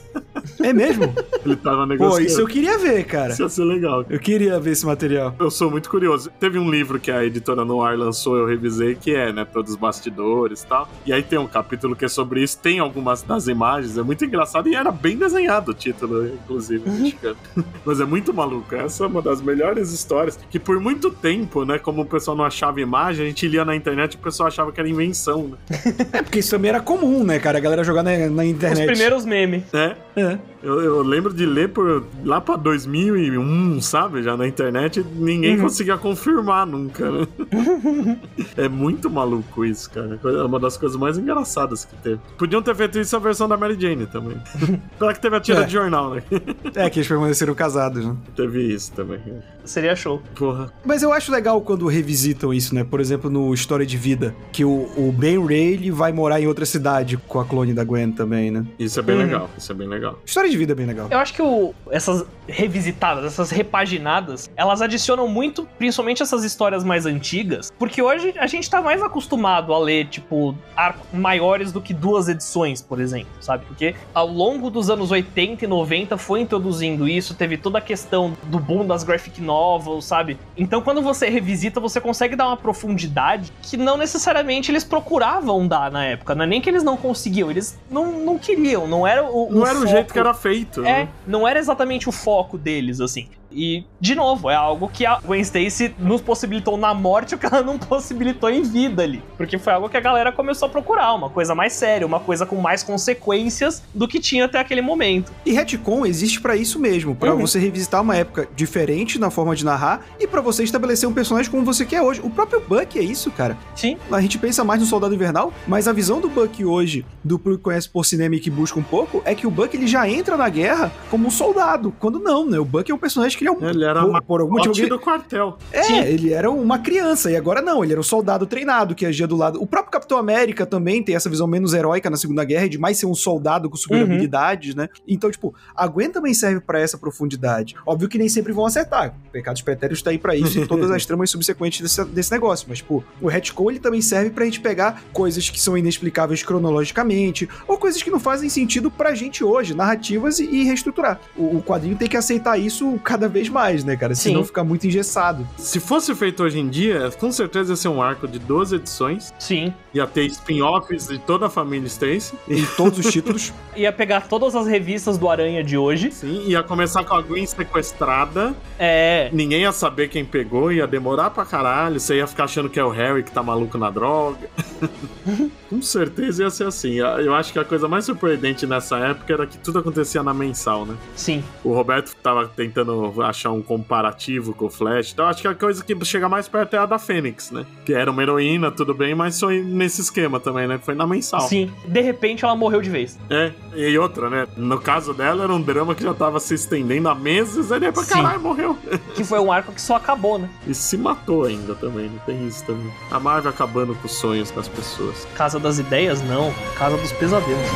É mesmo? *laughs* Ele tava Pô, negociando. isso eu queria ver, cara. Isso ia ser legal. Eu queria ver esse material. Eu sou muito curioso. Teve um livro que a editora Noir lançou, eu revisei, que é, né, todos os bastidores e tal. E aí tem um capítulo que é sobre isso, tem algumas das imagens, é muito engraçado e era bem desenhado o título, inclusive, mexicano. *laughs* Mas é muito maluco. Essa é uma das melhores histórias, que por muito tempo, né, como o pessoal não achava imagem, a gente lia na internet e o pessoal achava que era invenção, né? *laughs* É porque isso também era comum, né, cara? A galera jogar na, na Os internet. primeiros memes. É, É. eu, eu lembro de ler por lá pra 2001, sabe? Já na internet, ninguém Uhum. conseguia confirmar nunca, né? *laughs* é muito maluco isso, cara. É uma das coisas mais engraçadas que teve. Podiam ter feito isso a versão da Mary Jane também. *laughs* Pela que teve a tira É. de jornal, né? *laughs* É, que eles permaneceram casados, né? teve isso também. Seria show. Porra. Mas eu acho legal quando revisitam isso, né? Por exemplo, no História de Vida, que o, o Ben Ray ele vai morar em outra cidade com a clone da Gwen também, né? Isso é bem Uhum. legal. Isso é bem legal. História de Vida bem legal. Eu acho que o- essas revisitadas, essas repaginadas, elas adicionam muito, principalmente essas histórias mais antigas, porque hoje a gente tá mais acostumado a ler, tipo, arcos maiores do que duas edições, por exemplo, sabe? Porque ao longo dos anos 80 e 90 foi introduzindo isso, teve toda a questão do boom das graphic novels, sabe? Então quando você revisita, você consegue dar uma profundidade que não necessariamente eles procuravam dar na época, não é nem que eles não conseguiam, eles não, não queriam, não era o, Não o era o foco- jeito que era feito. é, né? não era exatamente o foco deles, assim. E, de novo, é algo que a Gwen Stacy nos possibilitou na morte o que ela não possibilitou em vida ali. Porque foi algo que a galera começou a procurar, uma coisa mais séria, uma coisa com mais consequências do que tinha até aquele momento. E retcon existe para isso mesmo, para uhum. você revisitar uma época diferente na forma de narrar e para você estabelecer um personagem como você quer hoje. O próprio Buck é isso, cara. Sim. A gente pensa mais no Soldado Invernal, mas a visão do Buck hoje, do que conhece por cinema e que busca um pouco, é que o Buck ele já entra na guerra como um soldado, quando não, né? O Buck é um personagem que ele é um ele era por, por algum motivo do quartel. É, Sim. ele era uma criança e agora não, ele era um soldado treinado que agia do lado. O próprio Capitão América também tem essa visão menos heróica na Segunda Guerra de mais ser um soldado com super uhum. habilidades, né? Então, tipo, a Gwen também serve para essa profundidade. Óbvio que nem sempre vão acertar. Pecados Pretéritos tá aí para isso em todas as *laughs* tramas subsequentes desse, desse negócio, mas, tipo, o retcon ele também serve pra gente pegar coisas que são inexplicáveis cronologicamente ou coisas que não fazem sentido pra gente hoje, narrativas e, e reestruturar. O, o, quadrinho tem que aceitar isso cada vez mais, né, cara? Senão fica muito engessado. Se fosse feito hoje em dia, com certeza ia ser um arco de 12 edições. Sim. Ia ter spin-offs de toda a família Stacy. Em todos os títulos. *laughs* ia pegar todas as revistas do Aranha de hoje. Sim, ia começar com a Gwen sequestrada. É. Ninguém ia saber quem pegou, ia demorar pra caralho. Você ia ficar achando que é o Harry que tá maluco na droga. *laughs* com certeza ia ser assim. Eu acho que a coisa mais surpreendente nessa época era que tudo acontecia na mensal, né? Sim. O Roberto tava tentando achar um comparativo com o Flash. Então acho que a coisa que chega mais perto é a da Fênix, né? Que era uma heroína, tudo bem, mas foi nesse esquema também, né? Foi na mensal. Sim. De repente ela morreu de vez. É, e outra, né? No caso dela era um drama que já tava se estendendo há meses, aí pra caralho morreu. *laughs* Que foi um arco que só acabou, né? E se matou ainda também, não tem isso também. A Marvel acabando com os sonhos das pessoas. Casa das ideias, não. Casa dos pesadelos.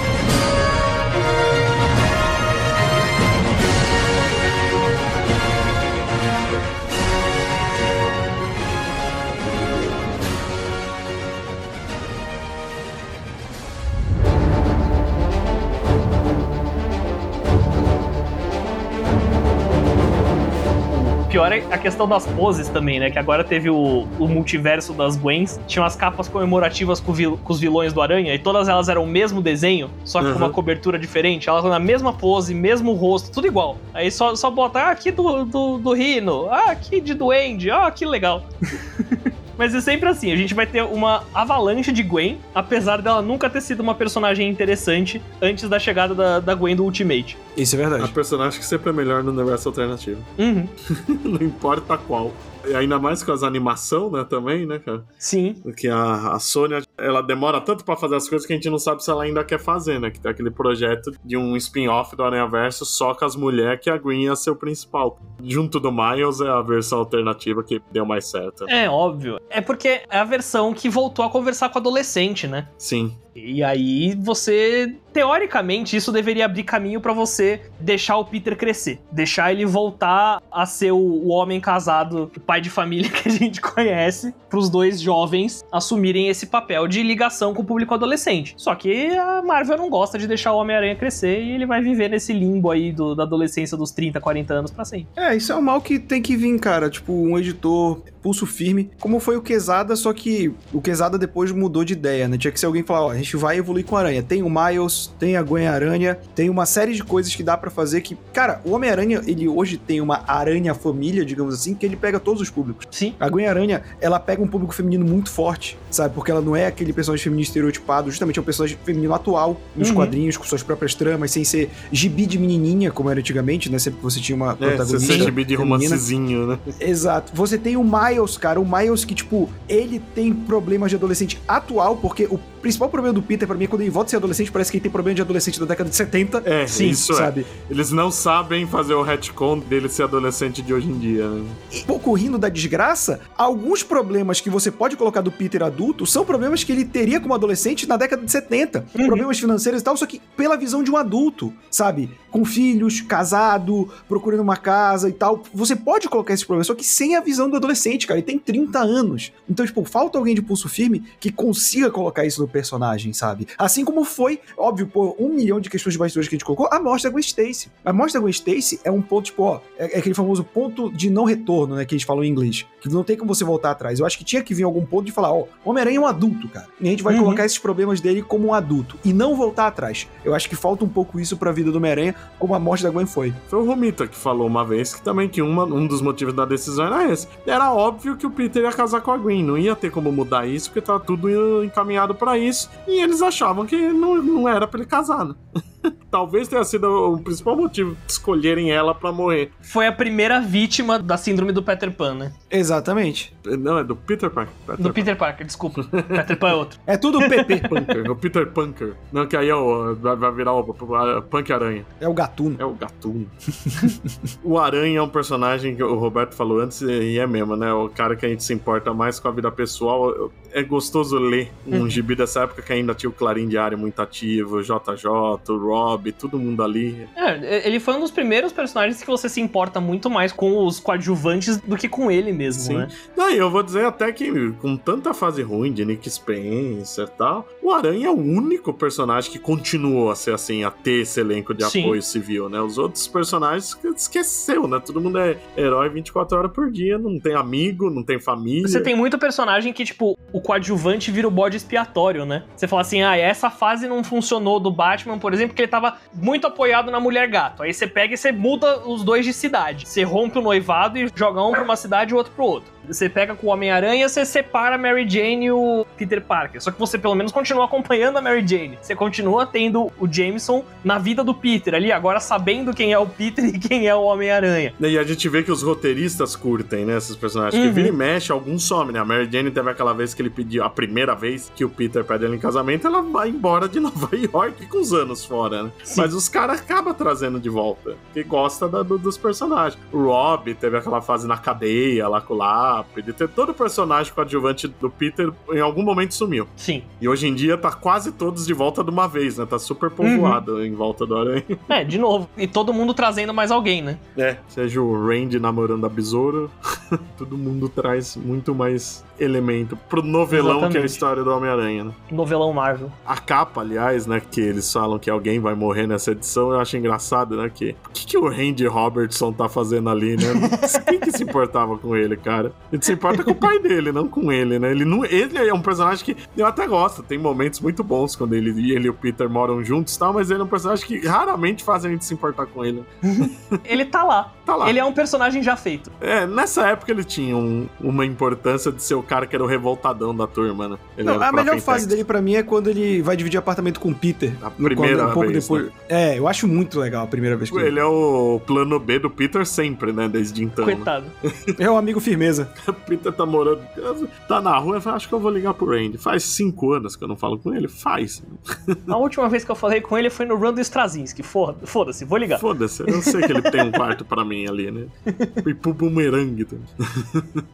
A questão das poses também, né? Que agora teve o, o multiverso das Gwens. Tinha umas capas comemorativas com, vil, com, os vilões do Aranha e todas elas eram o mesmo desenho, só que uhum. com uma cobertura diferente. Elas na mesma pose, mesmo rosto, tudo igual. Aí só, só bota, ah, aqui do, do, do Rino, ah, aqui de Duende, ah, que legal. *laughs* Mas é sempre assim, a gente vai ter uma avalanche de Gwen, apesar dela nunca ter sido uma personagem interessante antes da chegada da, da Gwen do Ultimate. Isso é verdade. A personagem que sempre é melhor no universo alternativo. Uhum. *laughs* Não importa qual. E ainda mais com as animação, né, também, né, cara? Sim. Porque a, a Sony, ela demora tanto para fazer as coisas que a gente não sabe se ela ainda quer fazer, né? Que tem aquele projeto de um spin-off do Aranha Verso só com as mulheres que a Green ia ser o principal. Junto do Miles é a versão alternativa que deu mais certo. É, óbvio. É porque é a versão que voltou a conversar com o adolescente, né? Sim. E aí você, teoricamente, isso deveria abrir caminho para você deixar o Peter crescer, deixar ele voltar a ser o, o, homem casado, o pai de família *laughs* que a gente conhece, para os dois jovens assumirem esse papel de ligação com o público adolescente. Só que a Marvel não gosta de deixar o Homem-Aranha crescer e ele vai viver nesse limbo aí do, da adolescência dos 30, 40 anos para sempre. É, isso é um mal que tem que vir, cara. Tipo, um editor pulso firme, como foi o Quesada, só que o Quesada depois mudou de ideia, né? Tinha que ser alguém falar, ó, gente vai evoluir com a Aranha. Tem o Miles, tem a Gwen-Aranha, tem uma série de coisas que dá para fazer que, cara, o Homem-Aranha, ele hoje tem uma aranha-família, digamos assim, que ele pega todos os públicos. Sim. A Gwen-Aranha, ela pega um público feminino muito forte, sabe? Porque ela não é aquele personagem feminino estereotipado, justamente é um personagem feminino atual nos uhum. quadrinhos, com suas próprias tramas, sem ser gibi de menininha, como era antigamente, né? Sempre que você tinha uma é, protagonista. Ser gibi de romancezinho, né? Exato. Você tem o Miles, cara, o Miles que, tipo, ele tem problemas de adolescente atual, porque o principal problema do Peter, para mim, é quando ele volta a ser adolescente, parece que ele tem problema de adolescente da década de 70. É, Sim, isso é. sabe? É. Eles não sabem fazer o retcon dele ser adolescente de hoje em dia. Né? E, pouco rindo da desgraça, alguns problemas que você pode colocar do Peter adulto são problemas que ele teria como adolescente na década de 70. Uhum. Problemas financeiros e tal, só que pela visão de um adulto, sabe? Com filhos, casado, procurando uma casa e tal. Você pode colocar esses problemas, só que sem a visão do adolescente, cara. Ele tem 30 anos. Então, tipo, falta alguém de pulso firme que consiga colocar isso no personagem, sabe? Assim como foi, óbvio, por um milhão de questões de bastidores que a gente colocou, a morte da Gwen Stacy. A morte da Gwen Stacy é um ponto, tipo, ó, é, é aquele famoso ponto de não retorno, né, que a gente falou em inglês. Que não tem como você voltar atrás. Eu acho que tinha que vir algum ponto de falar, ó, Homem-Aranha é um adulto, cara. E a gente vai Uhum. colocar esses problemas dele como um adulto. E não voltar atrás. Eu acho que falta um pouco isso pra vida do Homem-Aranha, como a morte da Gwen foi. Foi o Romita que falou uma vez que também que uma- um dos motivos da decisão era esse. Era óbvio que o Peter ia casar com a Gwen, não ia ter como mudar isso, porque tava tudo encaminhado pra isso. E eles achavam que não, não era pra ele casar, né? *laughs* *laughs* Talvez tenha sido o principal motivo de escolherem ela pra morrer. Foi a primeira vítima da síndrome do Peter Pan, né? Exatamente. Não, é do Peter Parker. Peter Do Peter Parker, desculpa. Peter Pan é outro. É tudo PP. *laughs* Punker, o Peter Punker. Não, que aí é o, vai virar o, o, Punk Aranha. é o gatuno. É o Gatuno. *laughs* o Aranha é um personagem que o Roberto falou antes e é mesmo, né? O cara que a gente se importa mais com a vida pessoal. É gostoso ler um Uhum. gibi dessa época que ainda tinha o Clarim Diário muito ativo, o JJ, o Rob, todo mundo ali. É, ele foi um dos primeiros personagens que você se importa muito mais com os coadjuvantes do que com ele mesmo, Sim. né? Não, eu vou dizer até que com tanta fase ruim de Nick Spencer e tal, o Aranha é o único personagem que continuou a ser assim, a ter esse elenco de Sim. apoio civil, né? Os outros personagens que esqueceu, né? Todo mundo é herói 24 horas por dia, não tem amigo, não tem família. Você tem muito personagem que, tipo, o coadjuvante vira o bode expiatório, né? Você fala assim, ah, essa fase não funcionou do Batman, por exemplo, porque ele tava muito apoiado na Mulher Gato. Aí você pega e você muda os dois de cidade. Você rompe o noivado e joga um pra uma cidade e o outro pro outro. Você pega com o Homem-Aranha, você separa a Mary Jane e o Peter Parker. Só que você pelo menos continua acompanhando a Mary Jane. Você continua tendo o Jameson na vida do Peter ali, agora sabendo quem é o Peter *laughs* e quem é o Homem-Aranha. E a gente vê que os roteiristas curtem, né, esses personagens. Que Uhum. vira e mexe, alguns somem, né? A Mary Jane teve aquela vez que ele pediu, a primeira vez que o Peter pede ela em casamento, ela vai embora de *laughs* Nova York com os anos fora, né? Sim. Mas os caras acabam trazendo de volta, que gosta da- do- dos personagens. O Rob teve aquela fase na cadeia, lá com o lápide. Tem todo personagem coadjuvante do Peter em algum momento sumiu. Sim. E hoje em dia tá quase todos de volta de uma vez, né? Tá super povoado em volta do Aranha. *laughs* É, de novo. E todo mundo trazendo mais alguém, né? É, seja o Randy namorando a besoura, *laughs* todo mundo traz muito mais elemento pro novelão que é a Exatamente. história do Homem-Aranha, né? Novelão Marvel. A capa, aliás, né, que eles falam que alguém vai morrer nessa edição, eu acho engraçado, né, que o que, que o Randy Robertson tá fazendo ali, né? Quem que se importava com ele, cara? Ele se importa com o pai dele, não com ele, né? Ele, não, ele é um personagem que eu até gosto, tem momentos muito bons quando ele, ele e o Peter moram juntos e tal, mas ele é um personagem que raramente faz a gente se importar com ele. *laughs* Ele tá lá. Tá lá. Ele é um personagem já feito. É, nessa época ele tinha um- uma importância de ser o cara que era o revoltadão da turma, né? Ele Não, era a melhor fase dele pra mim é quando ele vai dividir apartamento com o Peter. A primeira quando- um pouco vez, depois. né? É, eu acho muito legal a primeira vez que Ele é o plano B do Peter sempre, né? Desde então. né? Coitado. *laughs* é um amigo firmeza. O Peter tá morando, tá na rua, acho que eu vou ligar pro Randy. Faz cinco anos que eu não falo com ele? Faz. *laughs* A última vez que eu falei com ele foi no run do Straczynski. Foda- Foda-se, vou ligar. Foda-se, eu sei que ele tem um quarto pra mim ali, né? *laughs* E pro bumerangue também.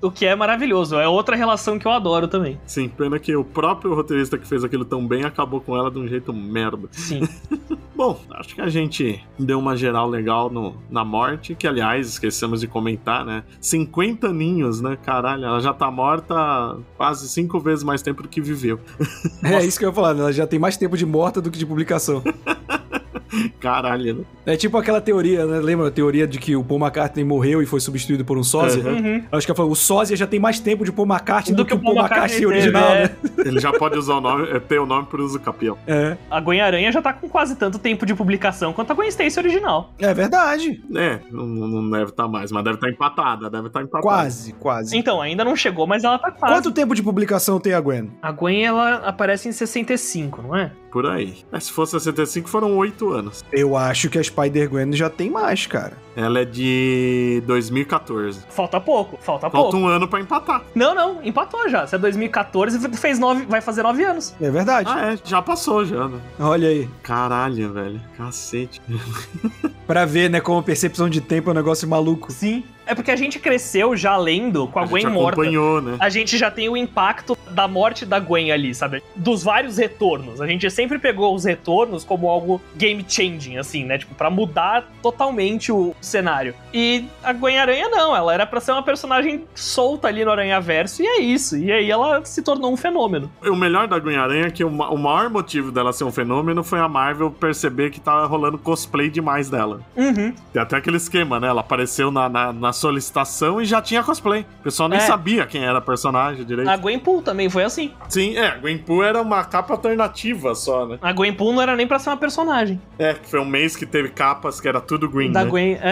O que é maravilhoso. É outra relação que eu adoro também. Sim, pena que o próprio roteirista que fez aquilo tão bem acabou com ela de um jeito merda. Sim. *laughs* Bom, acho que a gente deu uma geral legal no, na morte, que aliás, esquecemos de comentar, né? 50 aninhos, né? Caralho, ela já tá morta quase cinco vezes mais tempo do que viveu. *laughs* É isso que eu ia falar, né? ela já tem mais tempo de morta do que de publicação. *laughs* Caralho, né? É tipo aquela teoria, né? Lembra a teoria de que o Paul McCartney morreu e foi substituído por um sósia? Uhum. Acho que ela falou, o sósia já tem mais tempo de Paul McCartney do, que o Paul McCartney, teve, original, é. né? Ele já pode usar o nome, é, ter o nome por uso capião. É. A Gwen Aranha já tá com quase tanto tempo de publicação quanto a Gwen Stacy original. É verdade. É, não, não deve estar mais, mas deve estar empatada, deve estar empatada. Quase, quase. Então, ainda não chegou, mas ela tá quase. Quanto tempo de publicação tem a Gwen? A Gwen, ela aparece em 65, não é? Por aí. Mas se fosse 65, foram oito anos. Eu acho que a Spider-Gwen já tem mais, cara. Ela é de 2014. Falta pouco, falta Falta pouco. um ano pra empatar. Não, não, empatou já. Se é 2014, fez nove, vai fazer nove anos. É verdade. Ah, é, já passou já, né? Olha aí. Caralho, velho. Cacete. *laughs* Pra ver, né, como a percepção de tempo é um negócio maluco. Sim. É porque a gente cresceu já lendo com a, A Gwen gente morta. acompanhou, né? A gente já tem o impacto da morte da Gwen ali, sabe? Dos vários retornos. A gente sempre pegou os retornos como algo game changing, assim, né? Tipo, pra mudar totalmente o, cenário. E a Gwen-Aranha não, ela era pra ser uma personagem solta ali no Aranha-Verso, e é isso. E aí ela se tornou um fenômeno. O melhor da Gwen-Aranha é que o, ma- o maior motivo dela ser um fenômeno foi a Marvel perceber que tava rolando cosplay demais dela. Uhum. Tem até aquele esquema, né? Ela apareceu na, na, na solicitação e já tinha cosplay. O pessoal nem É. sabia quem era a personagem direito. A Gwenpool também foi assim. Sim, é, Gwenpool era uma capa alternativa só, né? A Gwenpool não era nem pra ser uma personagem. É, que foi um mês que teve capas que era tudo green, da né? Gwen, é.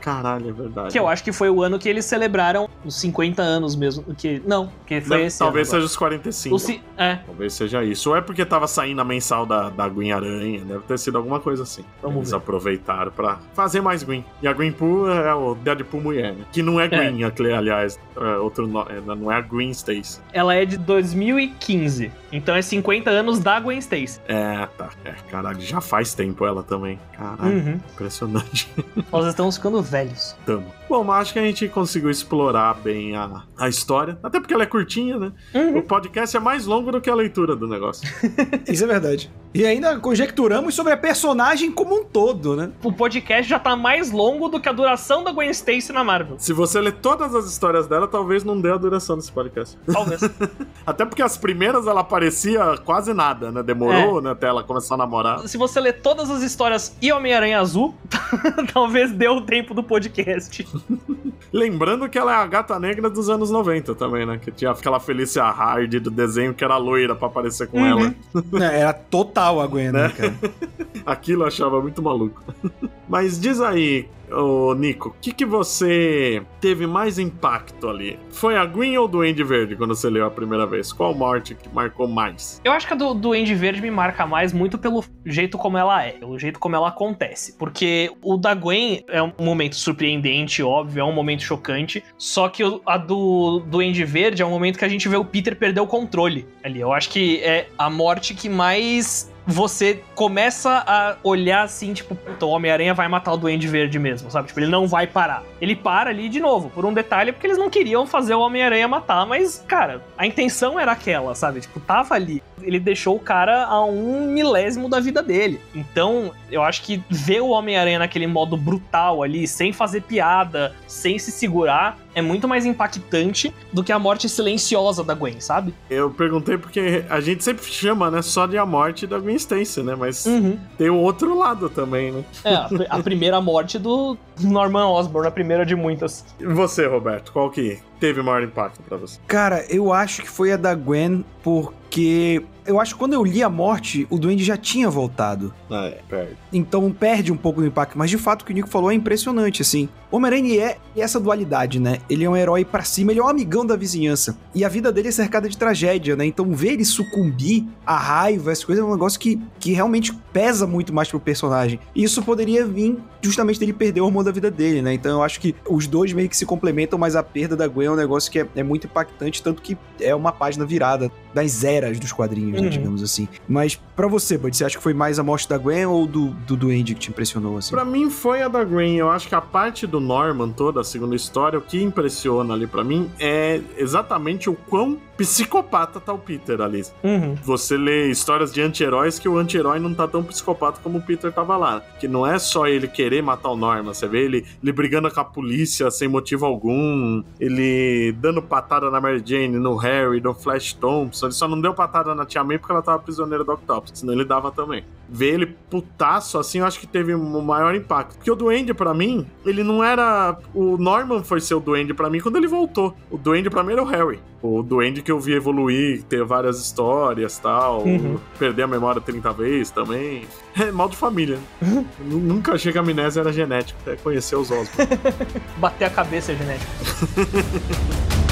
Caralho, é verdade. Que eu acho que foi o ano que eles celebraram os 50 anos mesmo. Que, não, que foi Deve- esse Talvez ano. seja os 45. O ci- é, Talvez seja isso. Ou é porque tava saindo a mensal da, da Green Aranha. Deve ter sido alguma coisa assim. Vamos Eles ver. aproveitaram pra fazer mais Green. E a Green Pool é o Deadpool mulher, né? Que não é Green, aquele, aliás. É outro no- é, não é a Green Stacy. ela é de 2015. Então é 50 anos da Gwen Stacy. É, tá. É, caralho, já faz tempo ela também. Caralho, Uhum. impressionante. Nós estamos ficando velhos. Tamo. Bom, mas acho que a gente conseguiu explorar bem a, a história. Até porque ela é curtinha, né? Uhum. O podcast é mais longo do que a leitura do negócio. *laughs* Isso é verdade. E ainda conjecturamos sobre a personagem como um todo, né? O podcast já tá mais longo do que a duração da Gwen Stacy na Marvel. Se você ler todas as histórias dela, talvez não dê a duração desse podcast. Talvez. *laughs* Até porque as primeiras ela aparecia quase nada, né? Demorou, né? Até ela começar a namorar. Se você ler todas as histórias e Homem-Aranha Azul, *laughs* talvez dê o tempo do podcast. *laughs* Lembrando que ela é a gata negra dos anos 90 também, né? Que tinha aquela Felícia Hardy do desenho que era loira pra aparecer com Uhum. ela. É, Era total a Gwen, né, cara? *laughs* Aquilo eu achava muito maluco. *laughs* Mas diz aí, ô Nico, o que, que você teve mais impacto ali? Foi a Green ou o Duende Verde quando você leu a primeira vez? Qual morte que marcou mais? Eu acho que a do Duende Verde me marca mais muito pelo jeito como ela é, pelo jeito como ela acontece. Porque o da Gwen é um momento surpreendente, óbvio, é um momento chocante. Só que a do Duende Verde é um momento que a gente vê o Peter perder o controle ali. Eu acho que é a morte que mais você começa a olhar assim, tipo, o Homem-Aranha vai matar o Duende Verde mesmo, sabe? Tipo, ele não vai parar. Ele para ali de novo, por um detalhe, porque eles não queriam fazer o Homem-Aranha matar, mas, cara, a intenção era aquela, sabe? Tipo, tava ali. Ele deixou o cara a um milésimo da vida dele. Então, eu acho que ver o Homem-Aranha naquele modo brutal ali, sem fazer piada, sem se segurar, é muito mais impactante do que a morte silenciosa da Gwen, sabe? Eu perguntei porque a gente sempre chama, né, só de a morte da Gwen Stacy, né? Mas Uhum. tem o outro lado também, né? É, a, a primeira morte do Norman Osborn, a primeira de muitas. E você, Roberto, qual que teve maior impacto pra você? Cara, eu acho que foi a da Gwen, porque eu acho que quando eu li a morte, o Duende já tinha voltado. Ah, é, perde. Então perde um pouco do impacto. Mas de fato o que o Nico falou é impressionante, assim. O Homem-Aranha é essa dualidade, né? Ele é um herói pra cima, ele é um amigão da vizinhança. E a vida dele é cercada de tragédia, né? Então ver ele sucumbir à raiva, essas coisas, é um negócio que, que realmente pesa muito mais pro personagem. E isso poderia vir justamente dele perder o hormônio da vida dele, né? Então eu acho que os dois meio que se complementam, mas a perda da Gwen é um negócio que é, é muito impactante, tanto que é uma página virada das eras dos quadrinhos, né, Uhum. digamos assim. Mas pra você, Bud, você acha que foi mais a morte da Gwen ou do, do Duende que te impressionou, assim? Pra mim foi a da Green. Eu acho que a parte do Norman toda, a segunda história, o que impressiona ali pra mim é exatamente o quão psicopata tá o Peter ali. Uhum. Você lê histórias de anti-heróis que o anti-herói não tá tão psicopata como o Peter tava lá. Que não é só ele querer matar o Norman, você vê ele, ele brigando com a polícia sem motivo algum, ele dando patada na Mary Jane, no Harry, no Flash Thompson. Ele só não deu patada na Tia May porque ela tava prisioneira do Octopus, senão ele dava também. Ver ele putaço assim, eu acho que teve o maior impacto. Porque o Duende, pra mim, ele não era. O Norman foi ser o Duende pra mim quando ele voltou. O Duende pra mim era o Harry. O Duende que eu vi evoluir, ter várias histórias tal. Uhum. Perder a memória 30 vezes também. É mal de família. *laughs* né? Nu- Nunca achei que a amnésia era genética, até conhecer os Osborn. *laughs* Bater a cabeça é genético. *laughs*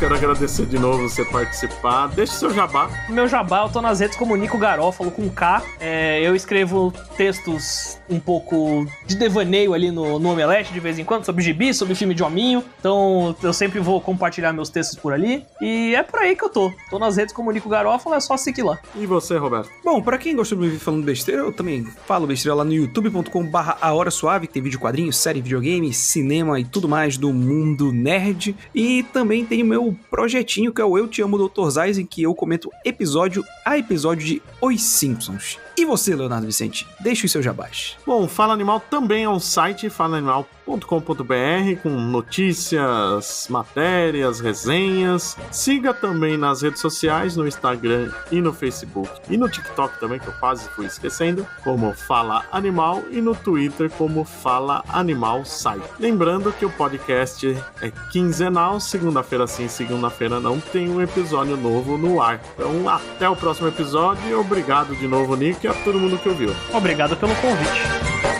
quero agradecer de novo você participar. Deixe seu jabá. Meu jabá, eu tô nas redes como Nico Garófalo com K. É, eu escrevo textos um pouco de devaneio ali no, no Omelete de vez em quando, sobre gibi, sobre filme de hominho. Então eu sempre vou compartilhar meus textos por ali. E é por aí que eu tô. Tô nas redes como Nico Garófalo, é só seguir lá. E você, Roberto? Bom, pra quem gosta de me ouvir falando besteira, eu também falo besteira lá no youtube.com barra A Hora Suave, que tem vídeo quadrinhos, série, videogame, cinema e tudo mais do mundo nerd. E também tem tenho meu projetinho que é o Eu Te Amo Dr. Zais, em que eu comento episódio a episódio de Os Simpsons. E você, Leonardo Vicente? Deixa os seus jabás. Bom, Fala Animal também é um site, falaanimal.com.br, com notícias, matérias, resenhas. Siga também nas redes sociais, no Instagram e no Facebook. E no TikTok também, que eu quase fui esquecendo, como Fala Animal. E no Twitter, como Fala Animal Site. Lembrando que o podcast é quinzenal, segunda-feira sim, segunda-feira não, tem um episódio novo no ar. Então, até o próximo episódio e obrigado de novo, Nick a todo mundo que ouviu. Obrigado pelo convite.